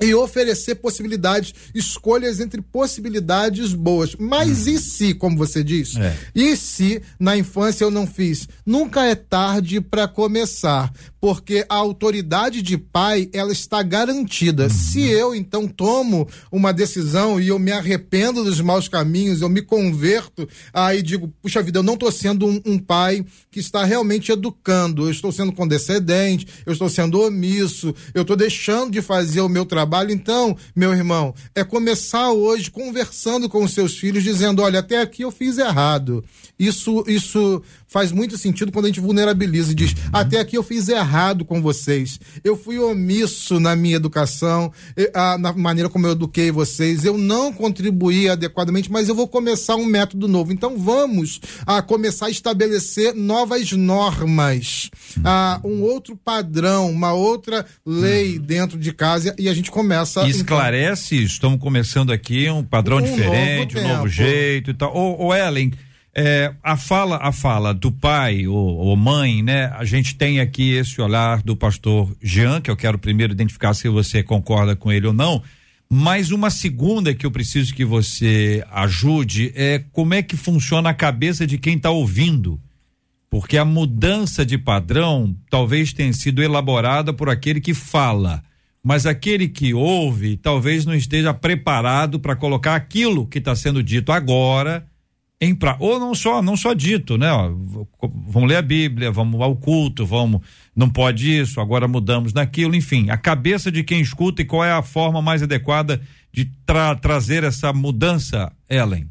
e oferecer possibilidades, escolhas entre possibilidades boas. Mas hum. e se, como você disse? É. E se na infância eu não fiz? Nunca é tarde para começar porque a autoridade de pai ela está garantida. Uhum. Se eu então tomo uma decisão e eu me arrependo dos maus caminhos, eu me converto, aí digo, puxa vida, eu não estou sendo um, um, pai que está realmente educando, eu estou sendo condescendente, eu estou sendo omisso, eu estou deixando de fazer o meu trabalho. Então, meu irmão, é começar hoje conversando com os seus filhos, dizendo, olha, até aqui eu fiz errado. Isso, isso faz muito sentido quando a gente vulnerabiliza e diz: até aqui eu fiz errado com vocês, eu fui omisso na minha educação, na maneira como eu eduquei vocês, eu não contribuí adequadamente, mas eu vou começar um método novo. Então vamos a começar a estabelecer novas normas, a um outro padrão, uma outra lei uhum. dentro de casa e a gente começa. E esclarece, então, estamos começando aqui um padrão um diferente, novo um novo jeito e tal. Ô, ô Ellen, é, a fala, a fala do pai ou, ou, mãe, né? A gente tem aqui esse olhar do pastor Jean, que eu quero primeiro identificar se você concorda com ele ou não. Mas uma segunda que eu preciso que você ajude é como é que funciona a cabeça de quem está ouvindo. Porque a mudança de padrão talvez tenha sido elaborada por aquele que fala, mas aquele que ouve talvez não esteja preparado para colocar aquilo que está sendo dito agora em pra, ou não só não só dito, né? Ó, vamos ler a Bíblia, vamos ao culto, vamos não pode isso, agora mudamos naquilo, enfim, a cabeça de quem escuta e qual é a forma mais adequada de tra trazer essa mudança, Ellen?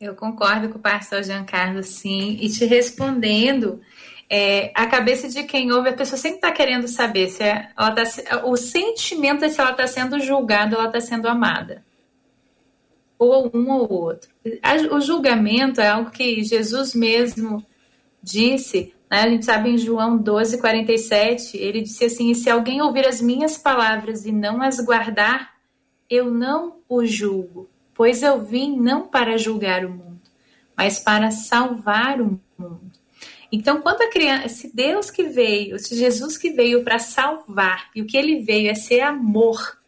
Eu concordo com o pastor Giancarlo, sim, e te respondendo, é, a cabeça de quem ouve, a pessoa sempre está querendo saber se é, ela tá, o sentimento é se ela está sendo julgada ou ela está sendo amada ou um ou outro. O julgamento é algo que Jesus mesmo disse, né? a gente sabe em João 12, 47, ele disse assim: Se alguém ouvir as minhas palavras e não as guardar, eu não o julgo, pois eu vim não para julgar o mundo, mas para salvar o mundo. Então, quando a criança, se Deus que veio, se Jesus que veio para salvar, e o que ele veio é ser amor,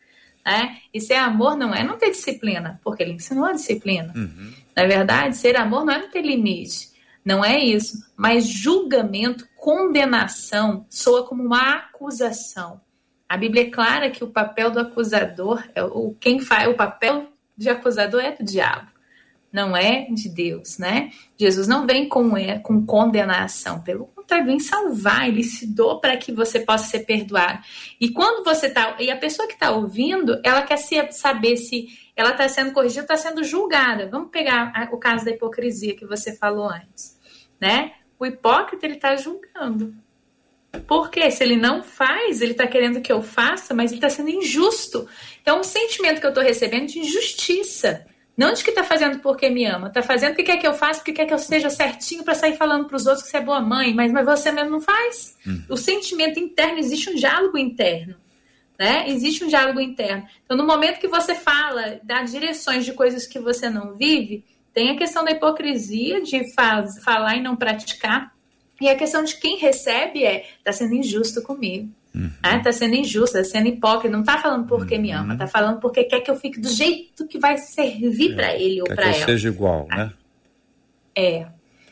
né? E ser amor não é não ter disciplina, porque ele ensinou a disciplina. Uhum. Na verdade, ser amor não é não ter limite. Não é isso. Mas julgamento, condenação, soa como uma acusação. A Bíblia é clara que o papel do acusador, é o quem faz o papel de acusador é do diabo. não é de Deus, né? Jesus não vem com, é, com condenação, pelo contrário, vem salvar, ele se doa para que você possa ser perdoado. E quando você tá, e a pessoa que está ouvindo, ela quer saber se ela está sendo corrigida, está sendo julgada. Vamos pegar o caso da hipocrisia que você falou antes, né? O hipócrita ele está julgando. Porque se ele não faz, ele está querendo que eu faça, mas ele está sendo injusto. Então, o sentimento que eu estou recebendo de injustiça não de que tá fazendo porque me ama, tá fazendo porque quer que eu faça, porque quer que eu seja certinho para sair falando para os outros que você é boa mãe, mas, mas você mesmo não faz. Uhum. O sentimento interno, existe um diálogo interno. Né? Existe um diálogo interno. Então, no momento que você fala, dá direções de coisas que você não vive, tem a questão da hipocrisia, de faz, falar e não praticar. E a questão de quem recebe é, tá sendo injusto comigo. Uhum. Tá sendo injusto, tá sendo hipócrita, não tá falando porque uhum. me ama, tá falando porque quer que eu fique do jeito que vai servir é, para ele ou para ela. Que seja igual, né? É.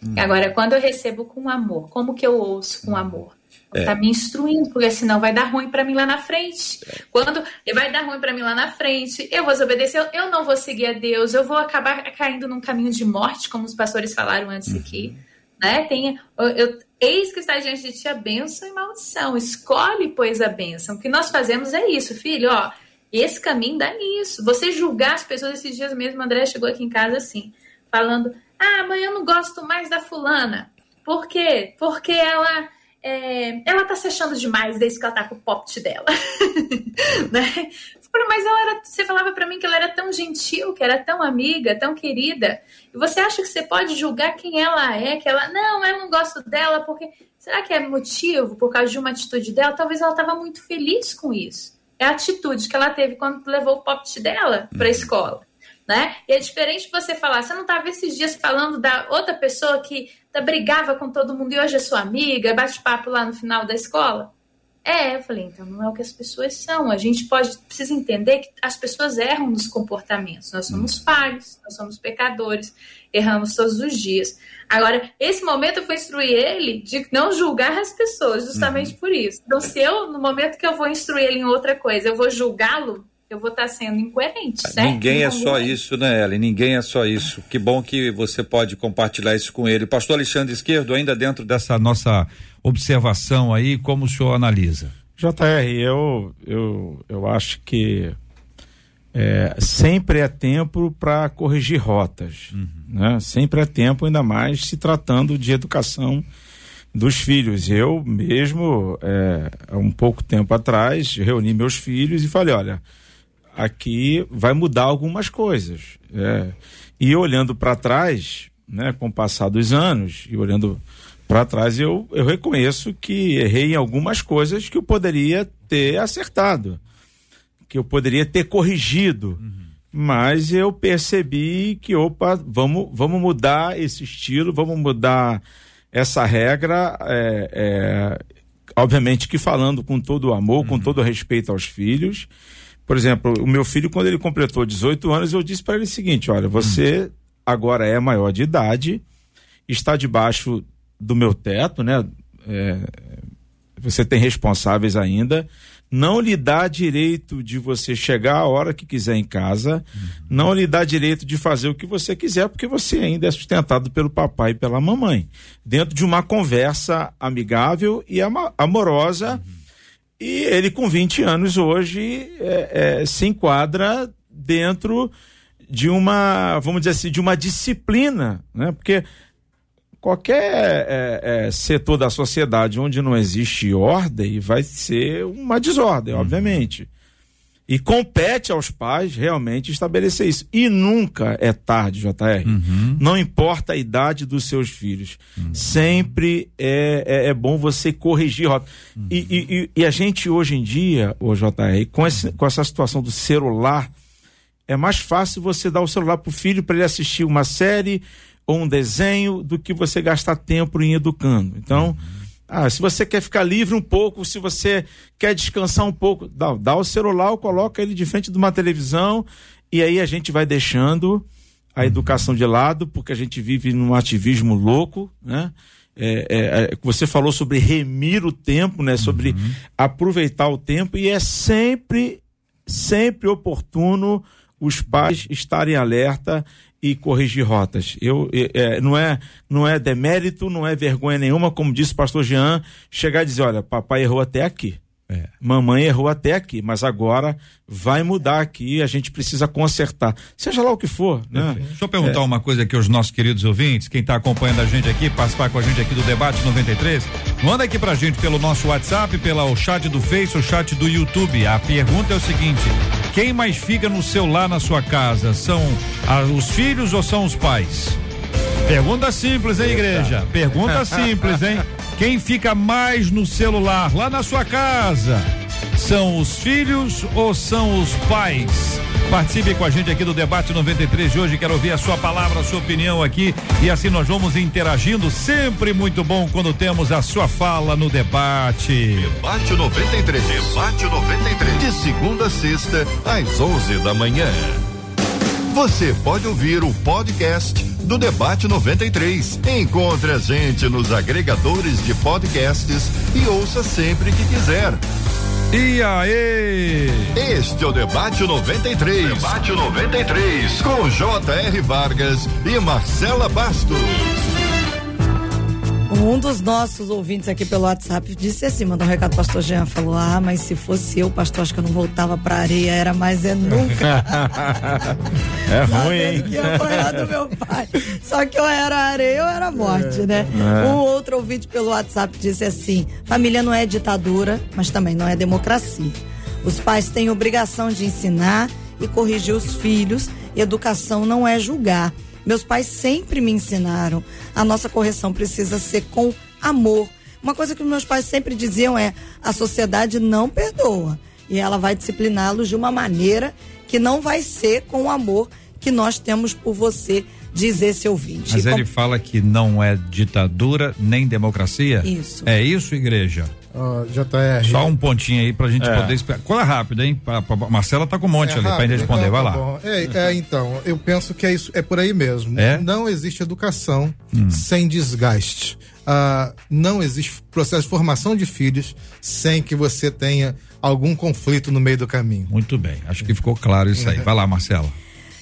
Uhum. Agora, quando eu recebo com amor, como que eu ouço com amor? É. Tá me instruindo, porque senão vai dar ruim para mim lá na frente. É. Quando vai dar ruim para mim lá na frente, eu vou desobedecer, eu, eu não vou seguir a Deus, eu vou acabar caindo num caminho de morte, como os pastores falaram antes uhum. aqui. Né? Tem, eu, eu, Eis que está diante de ti a bênção e maldição. Escolhe, pois, a bênção. O que nós fazemos é isso, filho, ó. Esse caminho dá nisso. Você julgar as pessoas, esses dias mesmo, André chegou aqui em casa assim, falando: Ah, mãe, eu não gosto mais da fulana. Por quê? Porque ela é, ela tá se achando demais desde que ela tá com o popt dela. né? Mas ela era, você falava para mim que ela era tão gentil, que era tão amiga, tão querida. E você acha que você pode julgar quem ela é? Que ela, não, eu não gosto dela porque. Será que é motivo por causa de uma atitude dela? Talvez ela estava muito feliz com isso. É a atitude que ela teve quando levou o popt dela para a uhum. escola. Né? E é diferente você falar, você não estava esses dias falando da outra pessoa que tá, brigava com todo mundo e hoje é sua amiga, bate papo lá no final da escola? É, eu falei, então não é o que as pessoas são. A gente pode precisa entender que as pessoas erram nos comportamentos. Nós somos hum. falhos, nós somos pecadores, erramos todos os dias. Agora, esse momento eu fui instruir ele de não julgar as pessoas, justamente uhum. por isso. Então, se eu, no momento que eu vou instruir ele em outra coisa, eu vou julgá-lo, eu vou estar sendo incoerente, certo? Ninguém é só isso, né, Ellen? Ninguém é só isso. Que bom que você pode compartilhar isso com ele. Pastor Alexandre Esquerdo, ainda dentro dessa nossa observação aí, como o senhor analisa? JR, eu, eu, eu acho que é, sempre é tempo para corrigir rotas. Uhum. Né? Sempre é tempo, ainda mais se tratando de educação dos filhos. Eu mesmo, é, há um pouco tempo atrás, reuni meus filhos e falei: olha aqui vai mudar algumas coisas. É. E olhando para trás, né, com o passar dos anos, e olhando para trás, eu, eu reconheço que errei em algumas coisas que eu poderia ter acertado, que eu poderia ter corrigido. Uhum. Mas eu percebi que, opa, vamos, vamos mudar esse estilo, vamos mudar essa regra. É, é, obviamente que falando com todo o amor, uhum. com todo o respeito aos filhos por exemplo, o meu filho, quando ele completou 18 anos, eu disse para ele o seguinte: olha, você agora é maior de idade, está debaixo do meu teto, né? É, você tem responsáveis ainda. Não lhe dá direito de você chegar a hora que quiser em casa, não lhe dá direito de fazer o que você quiser, porque você ainda é sustentado pelo papai e pela mamãe. Dentro de uma conversa amigável e amorosa. Uhum e ele, com 20 anos hoje, é, é, se enquadra dentro de uma, vamos dizer assim, de uma disciplina, né? Porque qualquer é, é setor da sociedade onde não existe ordem vai ser uma desordem, uhum. obviamente. E compete aos pais realmente estabelecer isso. E nunca é tarde, JR. Uhum. Não importa a idade dos seus filhos. Uhum. Sempre é, é, é, bom você corrigir rota. Uhum. E, e, e, a gente hoje em dia, o JR, com, esse, com essa situação do celular, é mais fácil você dar o celular pro filho para ele assistir uma série ou um desenho do que você gastar tempo em educando. Então. Ah, se você quer ficar livre um pouco, se você quer descansar um pouco, dá, dá o celular, coloca ele de frente de uma televisão e aí a gente vai deixando a uhum. educação de lado, porque a gente vive num ativismo louco, né? É, é, é, você falou sobre remir o tempo, né? Sobre uhum. aproveitar o tempo e é sempre, sempre oportuno os pais estarem alerta e corrigir rotas. Eu, é, não é não é demérito, não é vergonha nenhuma, como disse o pastor Jean, chegar e dizer, olha, papai errou até aqui. É. Mamãe errou até aqui, mas agora vai mudar aqui, a gente precisa consertar. Seja lá o que for, né? Deixa eu perguntar é. uma coisa aqui aos nossos queridos ouvintes, quem está acompanhando a gente aqui, participar com a gente aqui do debate 93, manda aqui pra gente pelo nosso WhatsApp, pelo chat do Face, o chat do YouTube. A pergunta é o seguinte: quem mais fica no celular na sua casa? São ah, os filhos ou são os pais? Pergunta simples, hein, igreja? Pergunta simples, hein? Quem fica mais no celular lá na sua casa? São os filhos ou são os pais? Participe com a gente aqui do debate 93 de hoje. Quero ouvir a sua palavra, a sua opinião aqui e assim nós vamos interagindo. Sempre muito bom quando temos a sua fala no debate. Debate 93. Debate 93. De segunda a sexta às 11 da manhã. Você pode ouvir o podcast do Debate 93. Encontre a gente nos agregadores de podcasts e ouça sempre que quiser. E aí? Este é o Debate 93. Debate 93. Com J.R. Vargas e Marcela Bastos. Um dos nossos ouvintes aqui pelo WhatsApp disse assim, mandou um recado pro pastor Jean, falou, ah, mas se fosse eu, pastor, acho que eu não voltava pra areia, era mais é nunca. é ruim, hein? Que apanhar do meu pai. Só que eu era areia ou era morte, né? É. Um outro ouvinte pelo WhatsApp disse assim, família não é ditadura, mas também não é democracia. Os pais têm obrigação de ensinar e corrigir os filhos, educação não é julgar. Meus pais sempre me ensinaram. A nossa correção precisa ser com amor. Uma coisa que meus pais sempre diziam é: a sociedade não perdoa. E ela vai discipliná-los de uma maneira que não vai ser com o amor que nós temos por você, diz esse ouvinte. Mas ele fala que não é ditadura nem democracia? Isso. É isso, igreja? Uh, JR. Só um pontinho aí pra gente é. poder esperar. Cola rápido, hein? Pra, pra, Marcela tá com um monte é ali rápido, pra responder. Vai tá lá. É, é, então, eu penso que é isso, é por aí mesmo. É? Não existe educação hum. sem desgaste. Uh, não existe processo de formação de filhos sem que você tenha algum conflito no meio do caminho. Muito bem, acho que ficou claro isso aí. Vai lá, Marcela.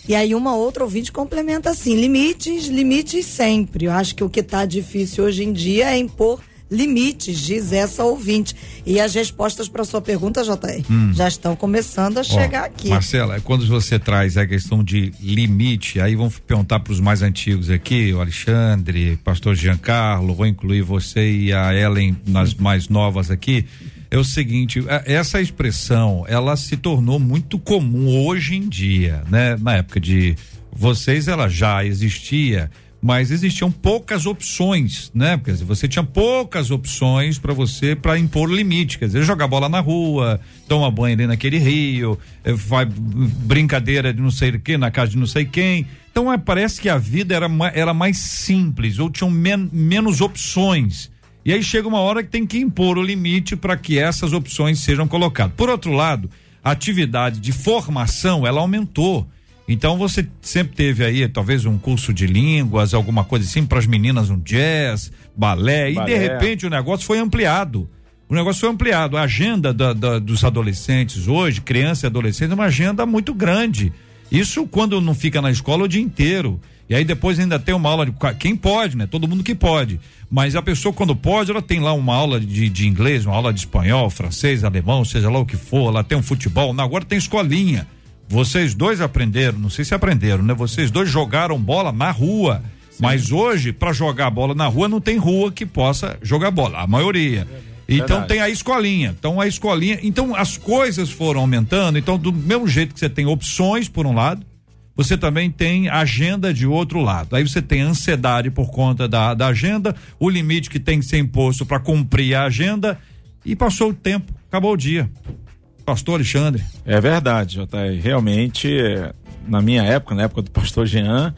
E aí uma outra ouvinte complementa assim, limites, limites sempre. Eu acho que o que está difícil hoje em dia é impor limites, diz essa ouvinte. E as respostas para sua pergunta, JR, hum. já estão começando a Ó, chegar aqui. Marcela, quando você traz a questão de limite, aí vamos perguntar para os mais antigos aqui, o Alexandre, pastor Giancarlo, vou incluir você e a Ellen nas mais novas aqui. É o seguinte, essa expressão, ela se tornou muito comum hoje em dia, né? Na época de vocês, ela já existia, mas existiam poucas opções, né? Quer dizer, você tinha poucas opções para você para impor limite, quer dizer, jogar bola na rua, tomar banho ali naquele rio, vai brincadeira de não sei o que na casa de não sei quem. Então é, parece que a vida era, era mais simples ou tinham men menos opções. E aí chega uma hora que tem que impor o limite para que essas opções sejam colocadas. Por outro lado, a atividade de formação ela aumentou. Então você sempre teve aí talvez um curso de línguas, alguma coisa assim para as meninas, um jazz, balé, balé, e de repente o negócio foi ampliado. O negócio foi ampliado. A agenda da, da, dos adolescentes hoje, criança e adolescente, é uma agenda muito grande. Isso quando não fica na escola o dia inteiro. E aí depois ainda tem uma aula de. Quem pode, né? Todo mundo que pode. Mas a pessoa, quando pode, ela tem lá uma aula de, de inglês, uma aula de espanhol, francês, alemão, seja lá o que for. Ela tem um futebol. Agora tem escolinha. Vocês dois aprenderam, não sei se aprenderam, né? Vocês dois jogaram bola na rua. Sim. Mas hoje, para jogar bola na rua, não tem rua que possa jogar bola. A maioria. Então Verdade. tem a escolinha. Então a escolinha. Então as coisas foram aumentando. Então, do mesmo jeito que você tem opções por um lado, você também tem agenda de outro lado. Aí você tem ansiedade por conta da, da agenda, o limite que tem que ser imposto para cumprir a agenda. E passou o tempo, acabou o dia. Pastor Alexandre. É verdade, JR. Realmente, na minha época, na época do pastor Jean,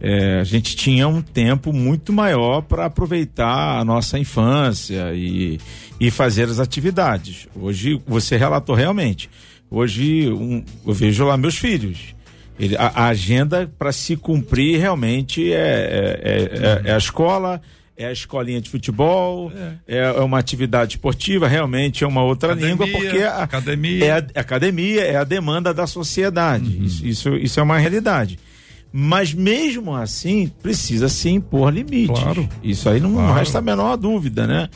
é, a gente tinha um tempo muito maior para aproveitar a nossa infância e, e fazer as atividades. Hoje, você relatou realmente. Hoje, um, eu vejo lá meus filhos. Ele, a, a, agenda para se cumprir realmente é, é, é, é, a escola, é a escolinha de futebol, é, é uma atividade esportiva, realmente é uma outra Academia, língua, porque a, academia. é a, academia é a demanda da sociedade. Uhum. Isso, isso, isso é uma realidade. Mas mesmo assim, precisa se impor limites. Claro. Isso aí não Claro. resta a menor dúvida, né?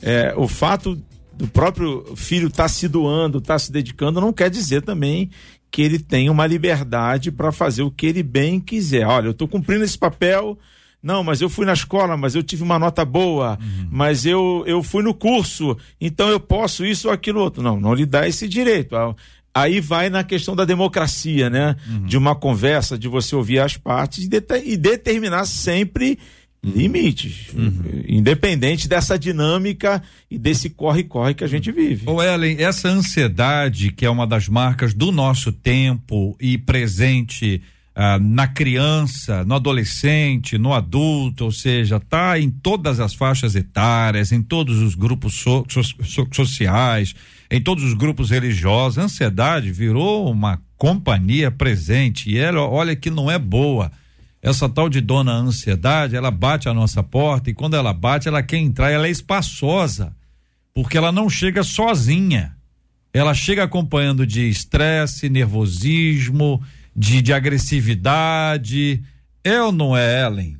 É, o fato do próprio filho estar se doando, estar se dedicando, não quer dizer também que ele tem uma liberdade para fazer o que ele bem quiser. Olha, eu estou cumprindo esse papel. Não, mas eu fui na escola, mas eu tive uma nota boa, mas eu, eu fui no curso, então eu posso isso ou aquilo outro. Não, não lhe dá esse direito. Ah, Aí vai na questão da democracia, né? De uma conversa, de você ouvir as partes e, e determinar sempre limites, independente dessa dinâmica e desse corre-corre que a gente vive. Ô Ellen, essa ansiedade que é uma das marcas do nosso tempo e presente ah, na criança, no adolescente, no adulto, ou seja, tá em todas as faixas etárias, em todos os grupos so- so- so- sociais, em todos os grupos religiosos. A ansiedade virou uma companhia presente e ela, olha que não é boa. Essa tal de dona ansiedade, ela bate a nossa porta e quando ela bate, ela quer entrar, ela é espaçosa porque ela não chega sozinha. Ela chega acompanhando de estresse, nervosismo, de, de agressividade. É ou não é, Ellen?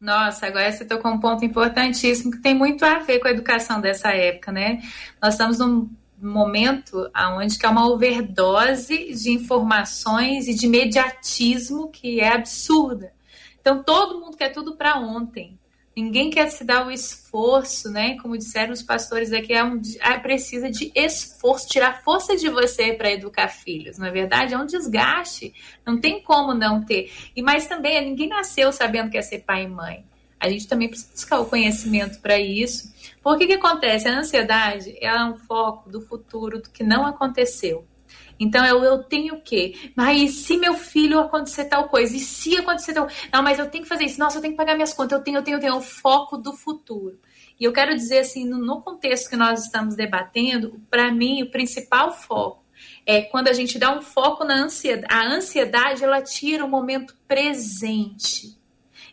Nossa, agora você tocou um ponto importantíssimo que tem muito a ver com a educação dessa época, né? Nós estamos num momento onde que há uma overdose de informações e de imediatismo que é absurda. Então todo mundo quer tudo para ontem. Ninguém quer se dar o esforço, né? Como disseram os pastores aqui, é um, é, precisa de esforço, tirar força de você para educar filhos. Na verdade, é um desgaste. Não tem como não ter. E mas também ninguém nasceu sabendo que é ser pai e mãe. A gente também precisa buscar o conhecimento para isso. Porque que acontece? A ansiedade é um foco do futuro do que não aconteceu. Então eu, eu tenho o quê? Mas se meu filho acontecer tal coisa? E se acontecer tal Não, mas eu tenho que fazer isso. Nossa, eu tenho que pagar minhas contas. Eu tenho, eu tenho, eu tenho. É o foco do futuro. E eu quero dizer assim, no contexto que nós estamos debatendo, para mim, o principal foco é quando a gente dá um foco na ansiedade. A ansiedade, ela tira o momento presente.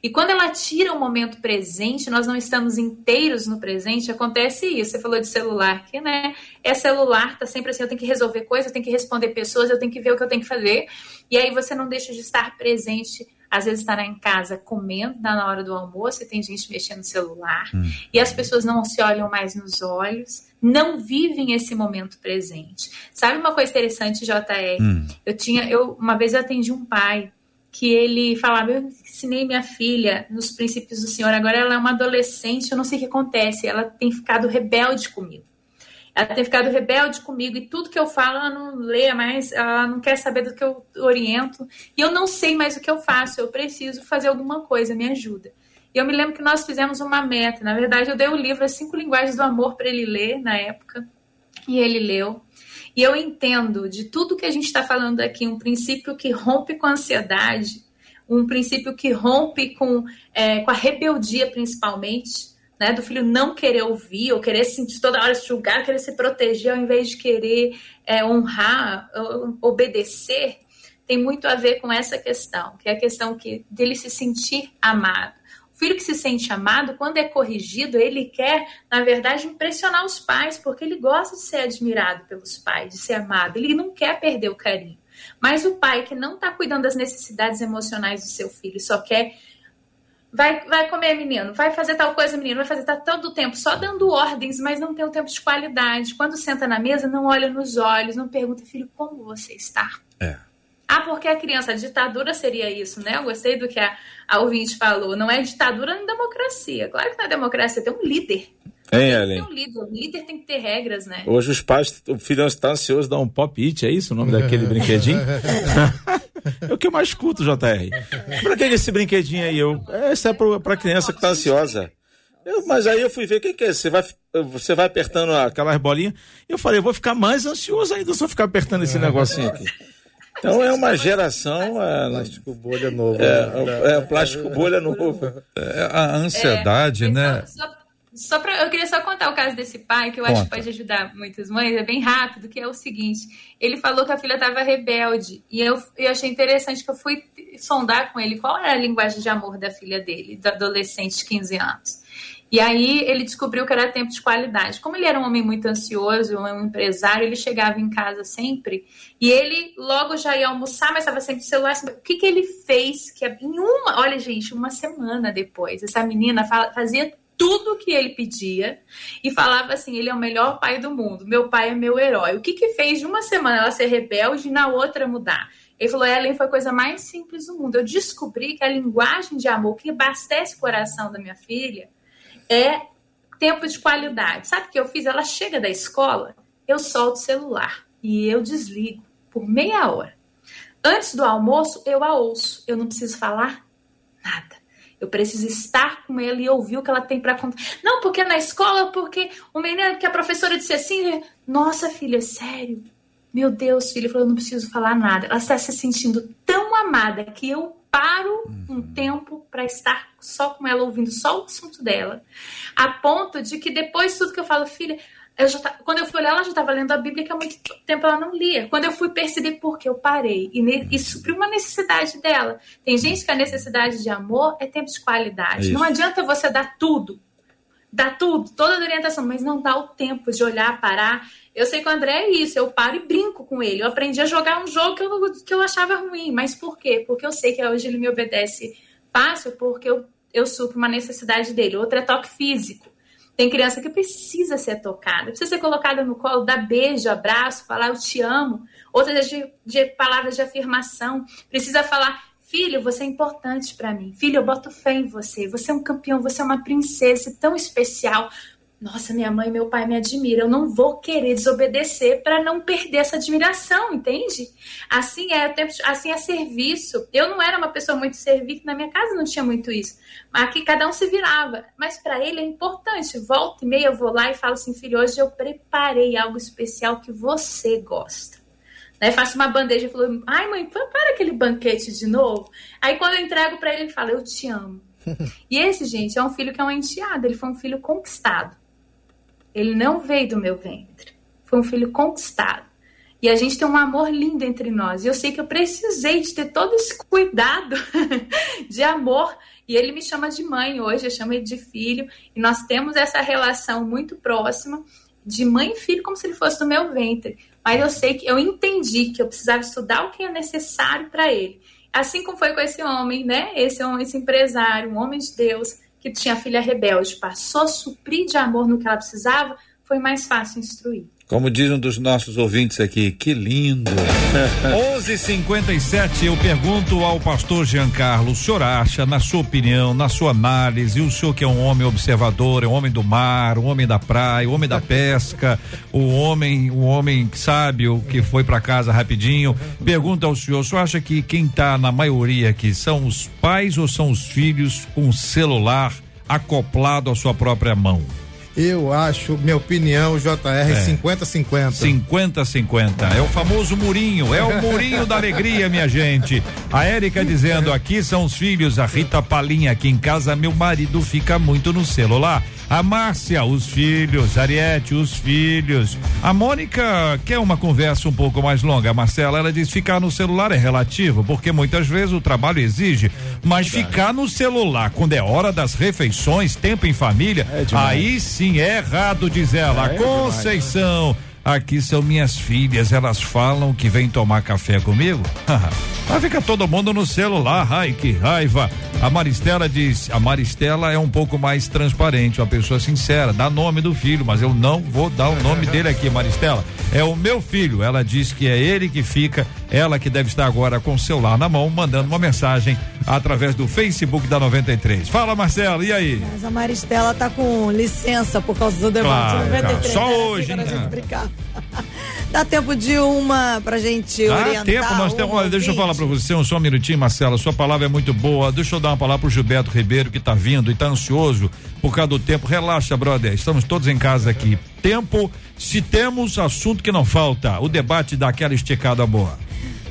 E quando ela tira o momento presente, nós não estamos inteiros no presente, acontece isso. Você falou de celular, que né? É celular, tá sempre assim, eu tenho que resolver coisas, eu tenho que responder pessoas, eu tenho que ver o que eu tenho que fazer. E aí você não deixa de estar presente. Às vezes estará em casa comendo, tá na hora do almoço, e tem gente mexendo no celular, Hum. e as pessoas não se olham mais nos olhos, não vivem esse momento presente. Sabe uma coisa interessante, JR? Hum. Eu tinha, eu uma vez eu atendi um pai que ele falava, eu ensinei minha filha nos princípios do Senhor, agora ela é uma adolescente, eu não sei o que acontece, ela tem ficado rebelde comigo. Ela tem ficado rebelde comigo e tudo que eu falo ela não lê mais, ela não quer saber do que eu oriento e eu não sei mais o que eu faço, eu preciso fazer alguma coisa, me ajuda. E eu me lembro que nós fizemos uma meta, na verdade eu dei o livro As Cinco Linguagens do Amor para ele ler na época e ele leu. E eu entendo de tudo que a gente está falando aqui, um princípio que rompe com a ansiedade, um princípio que rompe com, é, com a rebeldia, principalmente, né? Do filho não querer ouvir, ou querer se sentir toda hora se julgar, querer se proteger, ao invés de querer é, honrar, obedecer, tem muito a ver com essa questão, que é a questão que, dele se sentir amado filho que se sente amado, quando é corrigido, ele quer, na verdade, impressionar os pais, porque ele gosta de ser admirado pelos pais, de ser amado. Ele não quer perder o carinho. Mas o pai que não está cuidando das necessidades emocionais do seu filho, só quer. Vai, vai comer, menino, vai fazer tal coisa, menino, vai fazer tal, todo o tempo, só dando ordens, mas não tem o tempo de qualidade. Quando senta na mesa, não olha nos olhos, não pergunta, filho, como você está? É. Ah, porque a criança, a ditadura seria isso, né? Eu gostei do que a, a ouvinte falou. Não é ditadura nem democracia. Claro que não é democracia, tem um líder. Hein, Tem Ellen? um líder. O líder tem que ter regras, né? Hoje os pais, o filho está ansioso dar um pop-it, é isso o nome daquele brinquedinho? é o que eu mais escuto, JR. Pra que esse brinquedinho aí? Eu, é, isso é pro, pra criança que tá ansiosa. Eu- mas aí eu fui ver o que, que é. Você vai, você vai apertando aquelas bolinhas. Eu falei, eu vou ficar mais ansioso ainda se eu ficar apertando esse negocinho aqui. Então é uma geração. É, Plástico bolha novo. é, é, é plástico bolha novo. É, a ansiedade, É, né? então, Só, só pra, eu queria só contar o caso desse pai, que eu Conta. acho que pode ajudar muitas mães, é bem rápido, que é o seguinte: ele falou que a filha estava rebelde, e eu, eu achei interessante que eu fui sondar com ele qual era a linguagem de amor da filha dele, do adolescente de 15 anos. E aí ele descobriu que era tempo de qualidade. Como ele era um homem muito ansioso, um empresário, ele chegava em casa sempre e ele logo já ia almoçar, mas estava sempre celular. O que, que ele fez? Que em uma, olha gente, uma semana depois, essa menina fazia tudo que ele pedia e falava assim: ele é o melhor pai do mundo, meu pai é meu herói. O que, que fez de uma semana ela ser rebelde e na outra mudar? Ele falou: Ellen foi a coisa mais simples do mundo. Eu descobri que a linguagem de amor que abastece o coração da minha filha é tempo de qualidade. Sabe o que eu fiz? Ela chega da escola, eu solto o celular e eu desligo por meia hora. Antes do almoço, eu a ouço. Eu não preciso falar nada. Eu preciso estar com ela e ouvir o que ela tem para contar. Não, porque na escola, porque o menino, que a professora disse assim, nossa filha, sério? Meu Deus, filha, eu não preciso falar nada. Ela está se sentindo tão amada que eu paro um uhum. tempo para estar só com ela, ouvindo só o assunto dela, a ponto de que depois tudo que eu falo, filha, eu já tá, quando eu fui olhar, ela já estava lendo a Bíblia que há muito tempo ela não lia. Quando eu fui perceber por que eu parei e, ne, e supriu uma necessidade dela. Tem gente que a necessidade de amor é tempo de qualidade. Isso. Não adianta você dar tudo, dar tudo, toda a orientação, mas não dá o tempo de olhar, parar eu sei que o André é isso, eu paro e brinco com ele. Eu aprendi a jogar um jogo que eu, que eu achava ruim. Mas por quê? Porque eu sei que hoje ele me obedece fácil, porque eu, eu supro uma necessidade dele. Outra é toque físico. Tem criança que precisa ser tocada, precisa ser colocada no colo, dar beijo, abraço, falar eu te amo. Outras é de, de palavras de afirmação. Precisa falar, filho, você é importante para mim. Filho, eu boto fé em você. Você é um campeão, você é uma princesa tão especial nossa, minha mãe e meu pai me admiram, eu não vou querer desobedecer para não perder essa admiração, entende? Assim é, assim é serviço. Eu não era uma pessoa muito serviço, na minha casa não tinha muito isso. Mas aqui cada um se virava. Mas para ele é importante. Volta e meia eu vou lá e falo assim, filho, hoje eu preparei algo especial que você gosta. Né, faço uma bandeja e falo, ai mãe, para aquele banquete de novo. Aí quando eu entrego para ele, ele fala, eu te amo. e esse, gente, é um filho que é um enteado, ele foi um filho conquistado. Ele não veio do meu ventre. Foi um filho conquistado. E a gente tem um amor lindo entre nós. E eu sei que eu precisei de ter todo esse cuidado de amor. E ele me chama de mãe hoje, eu chamo ele de filho. E nós temos essa relação muito próxima de mãe e filho, como se ele fosse do meu ventre. Mas eu sei que eu entendi que eu precisava estudar o que é necessário para ele. Assim como foi com esse homem, né? Esse homem, esse empresário, um homem de Deus, que tinha filha rebelde passou a suprir de amor no que ela precisava, foi mais fácil instruir. Como diz um dos nossos ouvintes aqui, que lindo. 11:57 eu pergunto ao pastor Giancarlo, o senhor acha, na sua opinião, na sua análise, o senhor que é um homem observador, é um homem do mar, um homem da praia, um homem da pesca, o homem, o homem sábio que foi para casa rapidinho, pergunta ao senhor, o senhor acha que quem está na maioria aqui são os pais ou são os filhos com celular acoplado à sua própria mão? Eu acho, minha opinião, JR, 50-50. 50-50. É o famoso murinho, é o murinho da alegria, minha gente. A Érica dizendo: aqui são os filhos, a Rita Palinha, aqui em casa meu marido fica muito no celular. A Márcia, os filhos. Ariete, os filhos. A Mônica quer uma conversa um pouco mais longa. A Marcela, ela diz: ficar no celular é relativo, porque muitas vezes o trabalho exige. Mas ficar no celular quando é hora das refeições, tempo em família, é aí sim é errado, diz ela. É Conceição. Demais, Aqui são minhas filhas, elas falam que vêm tomar café comigo. Vai ficar todo mundo no celular, ai que raiva. A Maristela diz, a Maristela é um pouco mais transparente, uma pessoa sincera, dá nome do filho, mas eu não vou dar o nome dele aqui, Maristela. É o meu filho, ela diz que é ele que fica, ela que deve estar agora com o celular na mão, mandando uma mensagem através do Facebook da 93. Fala, Marcelo, e aí? Mas a Maristela tá com licença por causa do debate claro, 93. Só né? hoje, né? Dá tempo de uma pra gente Dá orientar. tempo, nós temos. Olha, deixa eu falar pra você um, só um minutinho, Marcela. Sua palavra é muito boa. Deixa eu dar uma palavra pro Gilberto Ribeiro que tá vindo e tá ansioso por causa do tempo. Relaxa, brother. Estamos todos em casa aqui. Tempo, se temos assunto que não falta. O debate daquela esticada boa.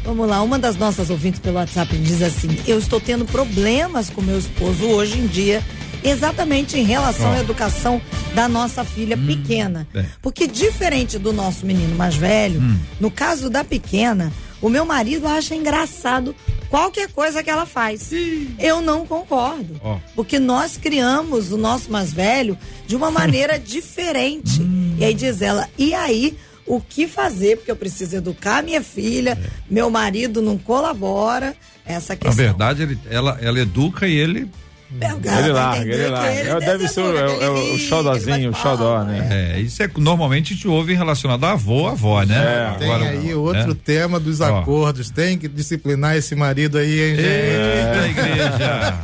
Vamos lá, uma das nossas ouvintes pelo WhatsApp diz assim: Eu estou tendo problemas com meu esposo hoje em dia exatamente em relação à educação da nossa filha Hum, pequena. é. Porque diferente do nosso menino mais velho, Hum. no caso da pequena, o meu marido acha engraçado qualquer coisa que ela faz. Eu não concordo. Ó. Porque nós criamos o nosso mais velho de uma maneira diferente. Hum. E aí diz ela, e aí o que fazer? Porque eu preciso educar minha filha, meu marido não colabora. Essa Na questão. verdade, ele, ela, ela educa e ele. Ele larga, ele larga. É, deve ser o, é, o- é o, xodózinho, o xodó, né? É, isso é normalmente a gente ouve relacionado a avô, avó, né? É, Tem aí outro é. tema dos Ó. acordos. Tem que disciplinar esse marido aí, hein, gente? Eita, igreja!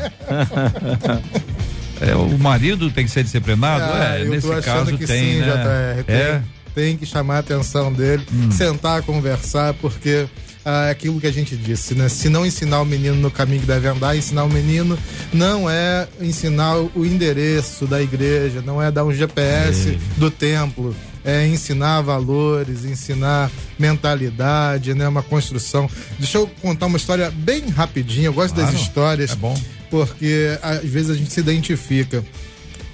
É, o marido tem que ser disciplinado? Ah, é, eu nesse tô achando caso que tem, sim, né? JR. Tem, É, tem que chamar a atenção dele, sentar, conversar, porque ah, é aquilo que a gente disse, né? Se não ensinar o menino no caminho que deve andar, ensinar o menino não é ensinar o endereço da igreja, não é dar um GPS do templo. É ensinar valores, ensinar mentalidade, né? Uma construção. Deixa eu contar uma história bem rapidinho. Eu gosto das Claro, histórias é bom. porque às vezes a gente se identifica.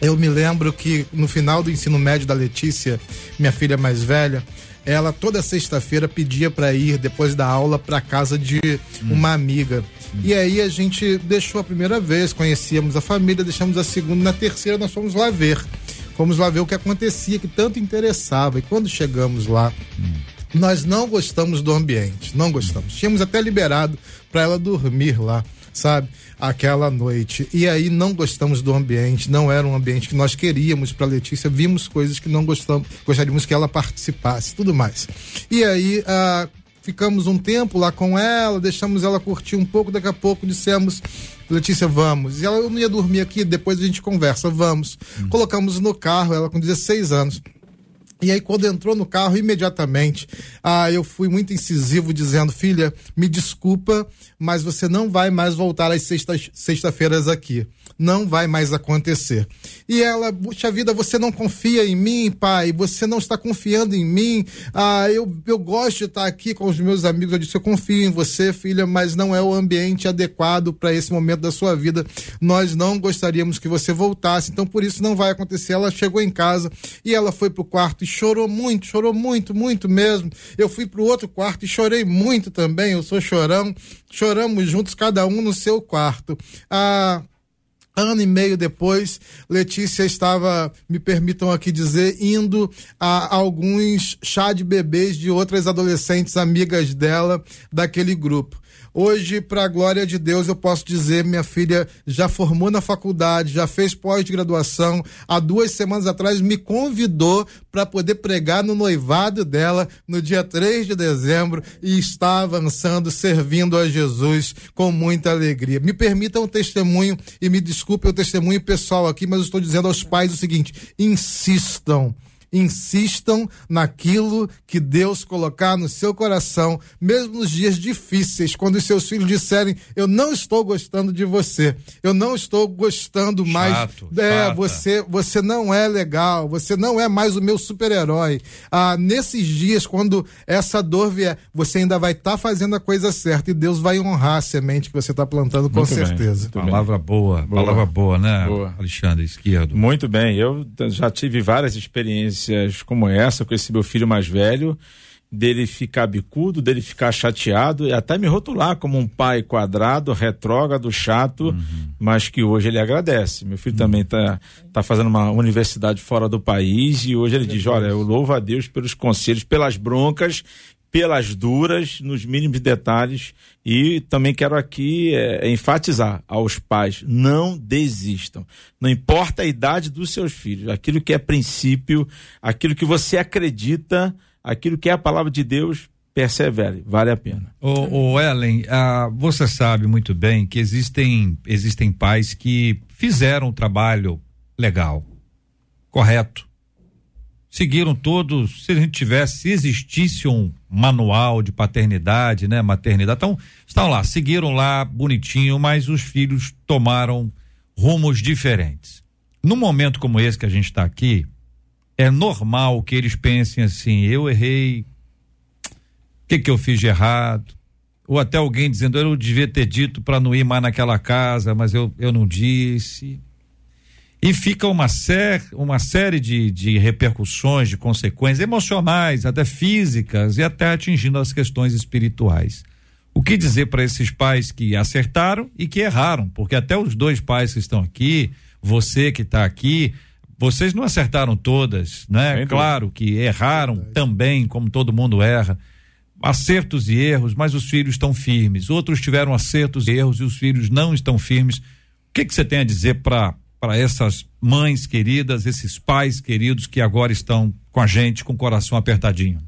Eu me lembro que no final do ensino médio da Letícia, minha filha mais velha, ela toda sexta-feira pedia para ir depois da aula para casa de uma amiga. E aí a gente deixou a primeira vez, conhecíamos a família, deixamos a segunda, na terceira nós fomos lá ver. Fomos lá ver o que acontecia, que tanto interessava. E quando chegamos lá, nós não gostamos do ambiente, não gostamos. Tínhamos até liberado para ela dormir lá, sabe? Aquela noite. E aí não gostamos do ambiente, não era um ambiente que nós queríamos para Letícia, vimos coisas que não gostamos, gostaríamos que ela participasse, tudo mais. E aí ah, ficamos um tempo lá com ela, deixamos ela curtir um pouco, daqui a pouco dissemos Letícia, vamos. E ela, eu não ia dormir aqui, depois a gente conversa, vamos. Colocamos no carro, ela com 16 anos. E aí, quando entrou no carro, imediatamente, ah, eu fui muito incisivo, dizendo: Filha, me desculpa, mas você não vai mais voltar às sextas- sexta-feiras aqui. Não vai mais acontecer. E ela, puxa vida, você não confia em mim, pai? Você não está confiando em mim? Ah, eu, eu gosto de estar aqui com os meus amigos. Eu disse: Eu confio em você, filha, mas não é o ambiente adequado para esse momento da sua vida. Nós não gostaríamos que você voltasse, então por isso não vai acontecer. Ela chegou em casa e ela foi pro quarto e chorou muito, chorou muito, muito mesmo. Eu fui pro outro quarto e chorei muito também. Eu sou chorão. Choramos juntos, cada um no seu quarto. Ah, Ano e meio depois, Letícia estava, me permitam aqui dizer, indo a alguns chá de bebês de outras adolescentes amigas dela daquele grupo. Hoje, para a glória de Deus, eu posso dizer, minha filha já formou na faculdade, já fez pós-graduação. Há duas semanas atrás me convidou para poder pregar no noivado dela no dia 3 de dezembro e está avançando, servindo a Jesus com muita alegria. Me permitam um testemunho e me desculpem o testemunho pessoal aqui, mas eu estou dizendo aos pais o seguinte: insistam insistam naquilo que Deus colocar no seu coração, mesmo nos dias difíceis, quando os seus filhos disserem: Eu não estou gostando de você, eu não estou gostando mais. Chato, é, chata. você, você não é legal, você não é mais o meu super-herói. Ah, nesses dias, quando essa dor vier, você ainda vai estar fazendo a coisa certa e Deus vai honrar a semente que você está plantando, com Muito certeza. bem. Palavra boa, Boa. palavra boa, né, Boa. Alexandre Esquerdo? Muito bem, eu já tive várias experiências como essa com esse meu filho mais velho, dele ficar bicudo, dele ficar chateado e até me rotular como um pai quadrado, retrógrado, chato, mas que hoje ele agradece. Meu filho também tá, tá fazendo uma universidade fora do país e hoje ele diz: Olha, eu louvo a Deus pelos conselhos, pelas broncas pelas duras, nos mínimos detalhes. E também quero aqui eh, enfatizar aos pais: não desistam. Não importa a idade dos seus filhos, aquilo que é princípio, aquilo que você acredita, aquilo que é a palavra de Deus, persevere, vale a pena. Ô, Ellen, ah, você sabe muito bem que existem, existem pais que fizeram um trabalho legal, correto. Seguiram todos, se a gente tivesse, se existisse um manual de paternidade, né, maternidade, então, estão lá, seguiram lá bonitinho, mas os filhos tomaram rumos diferentes. Num momento como esse que a gente está aqui, é normal que eles pensem assim, eu errei, o que que eu fiz de errado? Ou até alguém dizendo, eu devia ter dito para não ir mais naquela casa, mas eu, eu não disse. E fica uma, ser, uma série de, de repercussões, de consequências emocionais, até físicas e até atingindo as questões espirituais. O que dizer para esses pais que acertaram e que erraram? Porque até os dois pais que estão aqui, você que está aqui, vocês não acertaram todas, né? Claro que erraram também, como todo mundo erra. Acertos e erros, mas os filhos estão firmes. Outros tiveram acertos e erros e os filhos não estão firmes. O que que você tem a dizer para para essas mães queridas, esses pais queridos que agora estão com a gente com o coração apertadinho?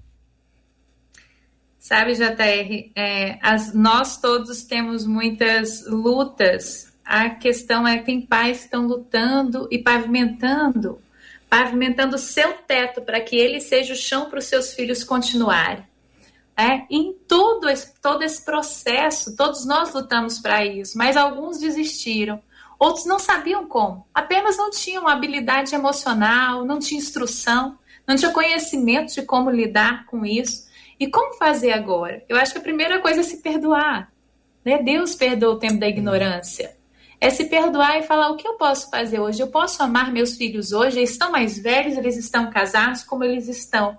Sabe, JR, é, as, nós todos temos muitas lutas. A questão é que tem pais que estão lutando e pavimentando, pavimentando o seu teto para que ele seja o chão para os seus filhos continuarem. É, em todo esse, todo esse processo, todos nós lutamos para isso, mas alguns desistiram, outros não sabiam como, apenas não tinham habilidade emocional, não tinham instrução, não tinham conhecimento de como lidar com isso. E como fazer agora? Eu acho que a primeira coisa é se perdoar. Né? Deus perdoa o tempo da ignorância. É se perdoar e falar o que eu posso fazer hoje. Eu posso amar meus filhos hoje. Eles estão mais velhos, eles estão casados, como eles estão.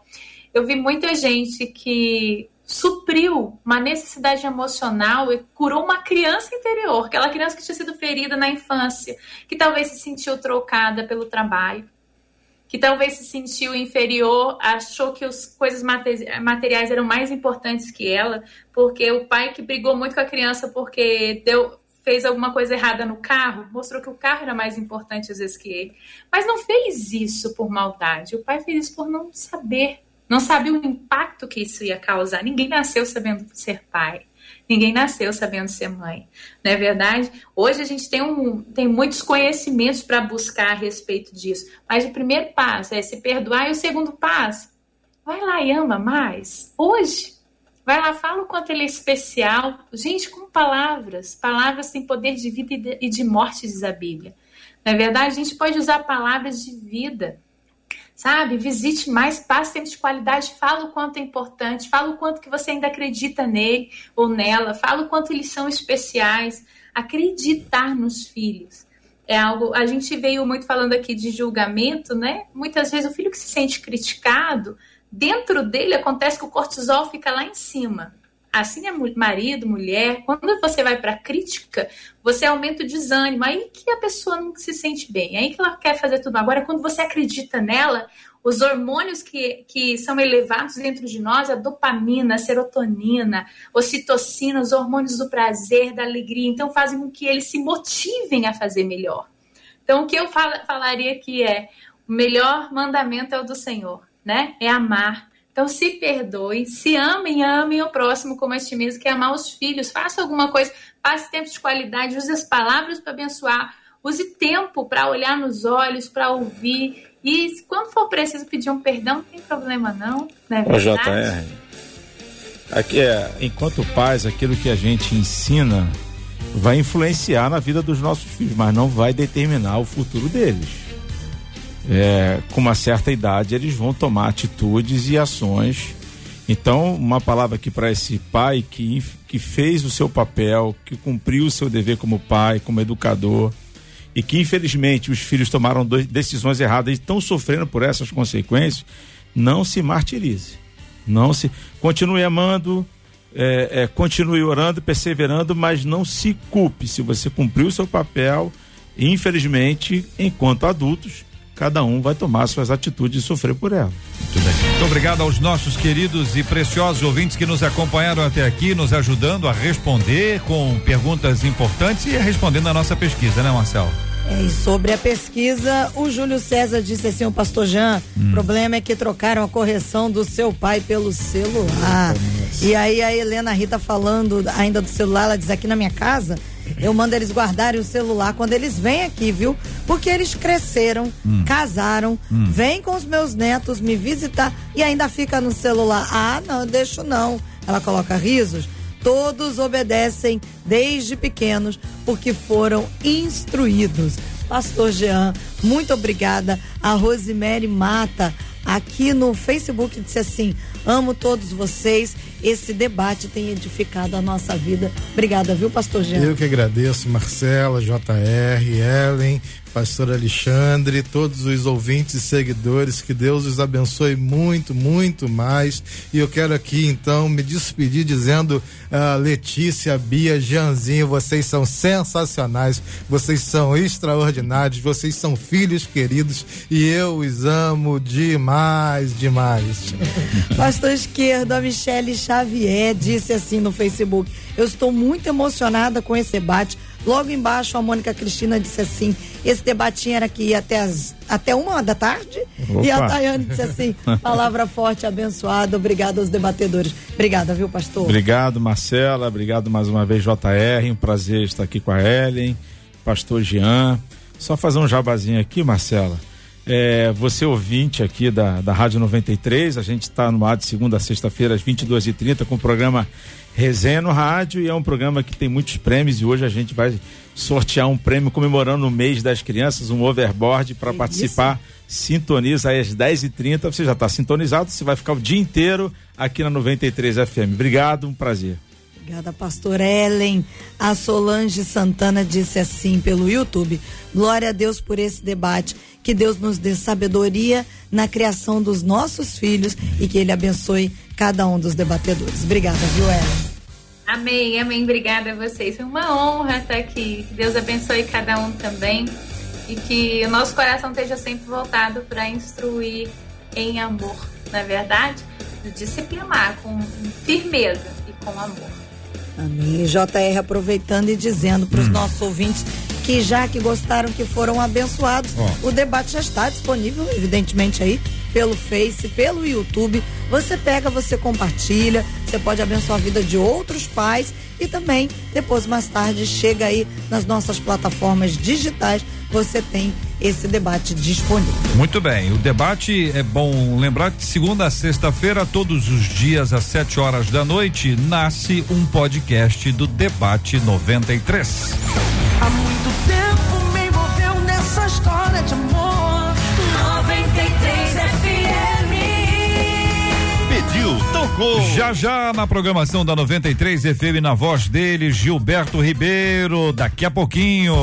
Eu vi muita gente que supriu uma necessidade emocional e curou uma criança interior, aquela criança que tinha sido ferida na infância, que talvez se sentiu trocada pelo trabalho, que talvez se sentiu inferior, achou que as coisas materiais eram mais importantes que ela, porque o pai que brigou muito com a criança porque deu fez alguma coisa errada no carro, mostrou que o carro era mais importante às vezes que ele. Mas não fez isso por maldade. O pai fez isso por não saber, não sabia o impacto que isso ia causar. Ninguém nasceu sabendo ser pai. Ninguém nasceu sabendo ser mãe, não é verdade? Hoje a gente tem, um, tem muitos conhecimentos para buscar a respeito disso, mas o primeiro passo é se perdoar e o segundo passo, vai lá e ama mais. Hoje, vai lá, fala o quanto ele é especial. Gente, com palavras, palavras têm poder de vida e de morte, diz a Bíblia. Na é verdade, a gente pode usar palavras de vida sabe? Visite mais, passe de qualidade, fala o quanto é importante, fala o quanto que você ainda acredita nele ou nela, fala o quanto eles são especiais. Acreditar nos filhos é algo. A gente veio muito falando aqui de julgamento, né? Muitas vezes o filho que se sente criticado, dentro dele acontece que o cortisol fica lá em cima assim é marido, mulher, quando você vai para crítica, você aumenta o desânimo, aí que a pessoa não se sente bem, aí que ela quer fazer tudo. Agora, quando você acredita nela, os hormônios que, que são elevados dentro de nós, a dopamina, a serotonina, ocitocina, os hormônios do prazer, da alegria, então fazem com que eles se motivem a fazer melhor. Então, o que eu fal falaria aqui é: o melhor mandamento é o do Senhor, né? É amar, então, se perdoem, se amem, amem o próximo como a ti mesmo, que é amar os filhos. Faça alguma coisa, passe tempo de qualidade, use as palavras para abençoar, use tempo para olhar nos olhos, para ouvir. E quando for preciso pedir um perdão, não tem problema não, né? Ô, JR, aqui é, enquanto pais, aquilo que a gente ensina vai influenciar na vida dos nossos filhos, mas não vai determinar o futuro deles é, com uma certa idade, eles vão tomar atitudes e ações. Então, uma palavra aqui para esse pai que, que fez o seu papel, que cumpriu o seu dever como pai, como educador, e que infelizmente os filhos tomaram decisões erradas e estão sofrendo por essas consequências, não se martirize. Não se. Continue amando, é, é, continue orando, perseverando, mas não se culpe se você cumpriu o seu papel. Infelizmente, enquanto adultos, cada um vai tomar suas atitudes e sofrer por ela. Muito bem. Muito obrigado aos nossos queridos e preciosos ouvintes que nos acompanharam até aqui, nos ajudando a responder com perguntas importantes e respondendo a nossa pesquisa, né, Marcelo? É, e sobre a pesquisa, o Júlio César disse assim, o pastor Jean, hum. o problema é que trocaram a correção do seu pai pelo celular. Nossa. E aí a Helena Rita falando ainda do celular, ela diz aqui na minha casa, eu mando eles guardarem o celular quando eles vêm aqui, viu? Porque eles cresceram, hum. casaram, hum. vêm com os meus netos me visitar e ainda fica no celular. Ah, não, deixo não. Ela coloca risos. Todos obedecem desde pequenos porque foram instruídos. Pastor Jean, muito obrigada. A Rosemary Mata aqui no Facebook disse assim: amo todos vocês esse debate tem edificado a nossa vida. Obrigada, viu, pastor Jean? Eu que agradeço, Marcela, JR, Ellen, pastor Alexandre, todos os ouvintes e seguidores, que Deus os abençoe muito, muito mais. E eu quero aqui então me despedir dizendo, uh, Letícia, Bia, Jeanzinho, vocês são sensacionais, vocês são extraordinários, vocês são filhos queridos e eu os amo demais, demais. Pastor esquerdo, a Michele Xavier disse assim no Facebook: Eu estou muito emocionada com esse debate Logo embaixo, a Mônica Cristina disse assim: esse debatinho era que ia até, as, até uma da tarde. Opa. E a Tayane disse assim: palavra forte, abençoada. Obrigada aos debatedores. Obrigada, viu, pastor? Obrigado, Marcela. Obrigado mais uma vez, JR. Um prazer estar aqui com a Ellen, pastor Jean. Só fazer um jabazinho aqui, Marcela. É, você ouvinte aqui da, da Rádio 93, a gente está no ar de segunda a sexta-feira às 22h30 com o programa Resenha no Rádio e é um programa que tem muitos prêmios e hoje a gente vai sortear um prêmio comemorando o mês das crianças, um overboard para participar. Sintoniza aí às 10h30. Você já está sintonizado, você vai ficar o dia inteiro aqui na 93 FM. Obrigado, um prazer. Obrigada, pastor Ellen. A Solange Santana disse assim pelo YouTube: Glória a Deus por esse debate. Que Deus nos dê sabedoria na criação dos nossos filhos e que Ele abençoe cada um dos debatedores. Obrigada, viu, Ellen? Amém, amém. Obrigada a vocês. É uma honra estar aqui. Que Deus abençoe cada um também e que o nosso coração esteja sempre voltado para instruir em amor, na é verdade, disciplinar com firmeza e com amor. Amém. JR aproveitando e dizendo para os hum. nossos ouvintes que já que gostaram, que foram abençoados, oh. o debate já está disponível, evidentemente aí pelo Face, pelo YouTube. Você pega, você compartilha, você pode abençoar a vida de outros pais e também depois mais tarde chega aí nas nossas plataformas digitais, você tem esse debate disponível. Muito bem, o debate é bom lembrar que segunda a sexta-feira, todos os dias às 7 horas da noite, nasce um podcast do Debate 93. Há tocou. Já já na programação da 93 FM, na voz dele, Gilberto Ribeiro, daqui a pouquinho.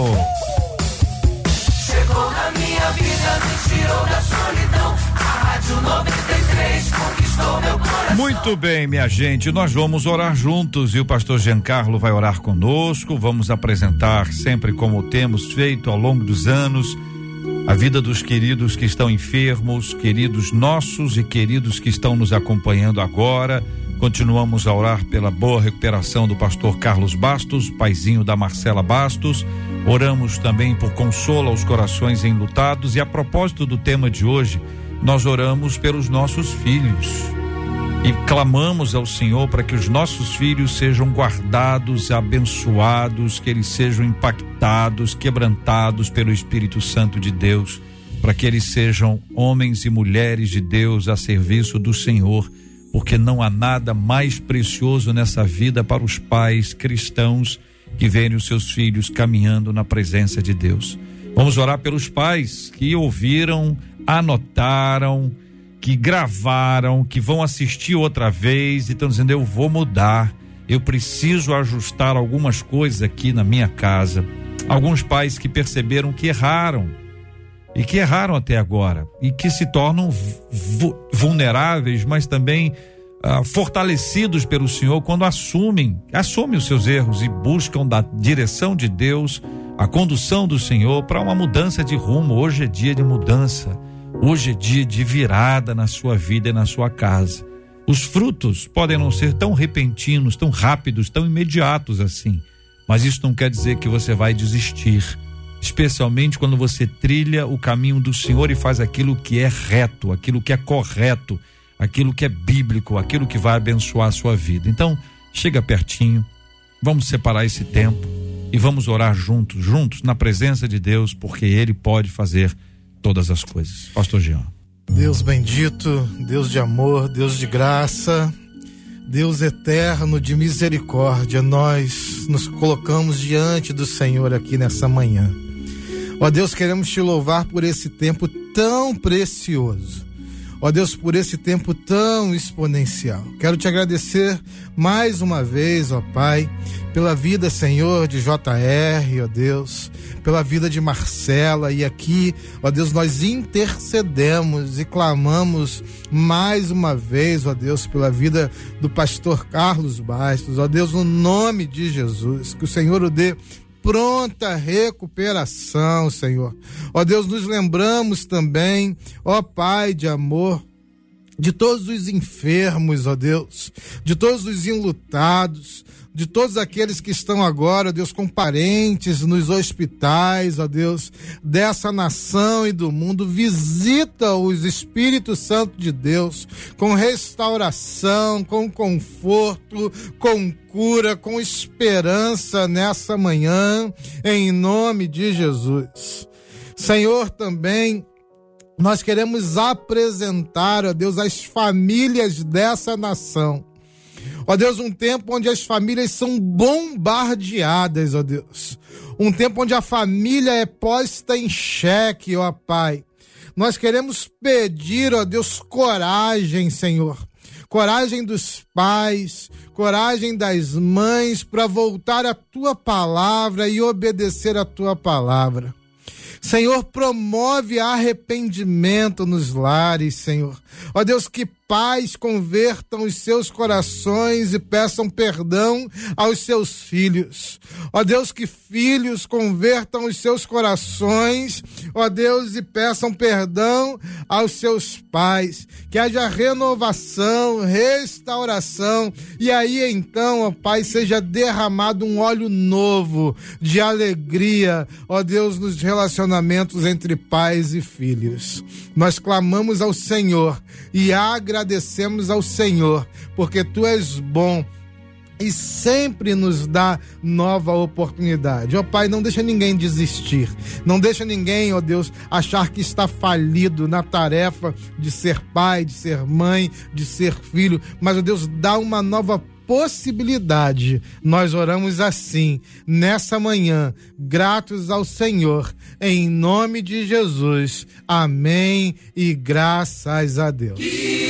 Chegou na minha vida, me tirou da solidão. A Rádio 93 conquistou meu coração. Muito bem, minha gente, nós vamos orar juntos e o pastor Giancarlo vai orar conosco. Vamos apresentar sempre como temos feito ao longo dos anos a vida dos queridos que estão enfermos, queridos nossos e queridos que estão nos acompanhando agora. Continuamos a orar pela boa recuperação do pastor Carlos Bastos, paizinho da Marcela Bastos. Oramos também por consolo aos corações enlutados e a propósito do tema de hoje, nós oramos pelos nossos filhos e clamamos ao Senhor para que os nossos filhos sejam guardados, abençoados, que eles sejam impactados, quebrantados pelo Espírito Santo de Deus, para que eles sejam homens e mulheres de Deus a serviço do Senhor, porque não há nada mais precioso nessa vida para os pais cristãos que verem os seus filhos caminhando na presença de Deus. Vamos orar pelos pais que ouviram, anotaram, que gravaram, que vão assistir outra vez e estão dizendo: eu vou mudar, eu preciso ajustar algumas coisas aqui na minha casa. Alguns pais que perceberam que erraram e que erraram até agora e que se tornam vulneráveis, mas também ah, fortalecidos pelo Senhor quando assumem, assumem os seus erros e buscam da direção de Deus, a condução do Senhor para uma mudança de rumo. Hoje é dia de mudança. Hoje é dia de virada na sua vida e na sua casa. Os frutos podem não ser tão repentinos, tão rápidos, tão imediatos assim, mas isso não quer dizer que você vai desistir, especialmente quando você trilha o caminho do Senhor e faz aquilo que é reto, aquilo que é correto, aquilo que é bíblico, aquilo que vai abençoar a sua vida. Então, chega pertinho, vamos separar esse tempo e vamos orar juntos, juntos na presença de Deus, porque ele pode fazer todas as coisas. Pastor Jean. Deus bendito, Deus de amor, Deus de graça, Deus eterno de misericórdia, nós nos colocamos diante do Senhor aqui nessa manhã. Ó Deus, queremos te louvar por esse tempo tão precioso. Ó Deus, por esse tempo tão exponencial. Quero te agradecer mais uma vez, ó Pai, pela vida, Senhor, de JR, ó Deus, pela vida de Marcela e aqui, ó Deus, nós intercedemos e clamamos mais uma vez, ó Deus, pela vida do pastor Carlos Bastos, ó Deus, no nome de Jesus, que o Senhor o dê pronta recuperação, Senhor. Ó Deus, nos lembramos também, ó Pai de amor, de todos os enfermos, ó Deus, de todos os enlutados, de todos aqueles que estão agora, Deus, com parentes nos hospitais, ó Deus, dessa nação e do mundo. Visita os Espírito Santo de Deus com restauração, com conforto, com cura, com esperança nessa manhã, em nome de Jesus. Senhor, também nós queremos apresentar, ó Deus, as famílias dessa nação Ó Deus, um tempo onde as famílias são bombardeadas, ó Deus. Um tempo onde a família é posta em xeque, ó Pai. Nós queremos pedir, ó Deus, coragem, Senhor. Coragem dos pais, coragem das mães para voltar à tua palavra e obedecer à tua palavra. Senhor, promove arrependimento nos lares, Senhor. Ó Deus, que pais convertam os seus corações e peçam perdão aos seus filhos. Ó Deus, que filhos convertam os seus corações, ó Deus, e peçam perdão aos seus pais. Que haja renovação, restauração, e aí então, ó Pai, seja derramado um óleo novo de alegria, ó Deus, nos relacionamentos entre pais e filhos. Nós clamamos ao Senhor e agradecemos ao Senhor, porque tu és bom e sempre nos dá nova oportunidade. Ó oh, Pai, não deixa ninguém desistir. Não deixa ninguém, ó oh Deus, achar que está falido na tarefa de ser pai, de ser mãe, de ser filho. Mas, ó oh Deus, dá uma nova possibilidade. Nós oramos assim, nessa manhã, gratos ao Senhor, em nome de Jesus. Amém e graças a Deus. Que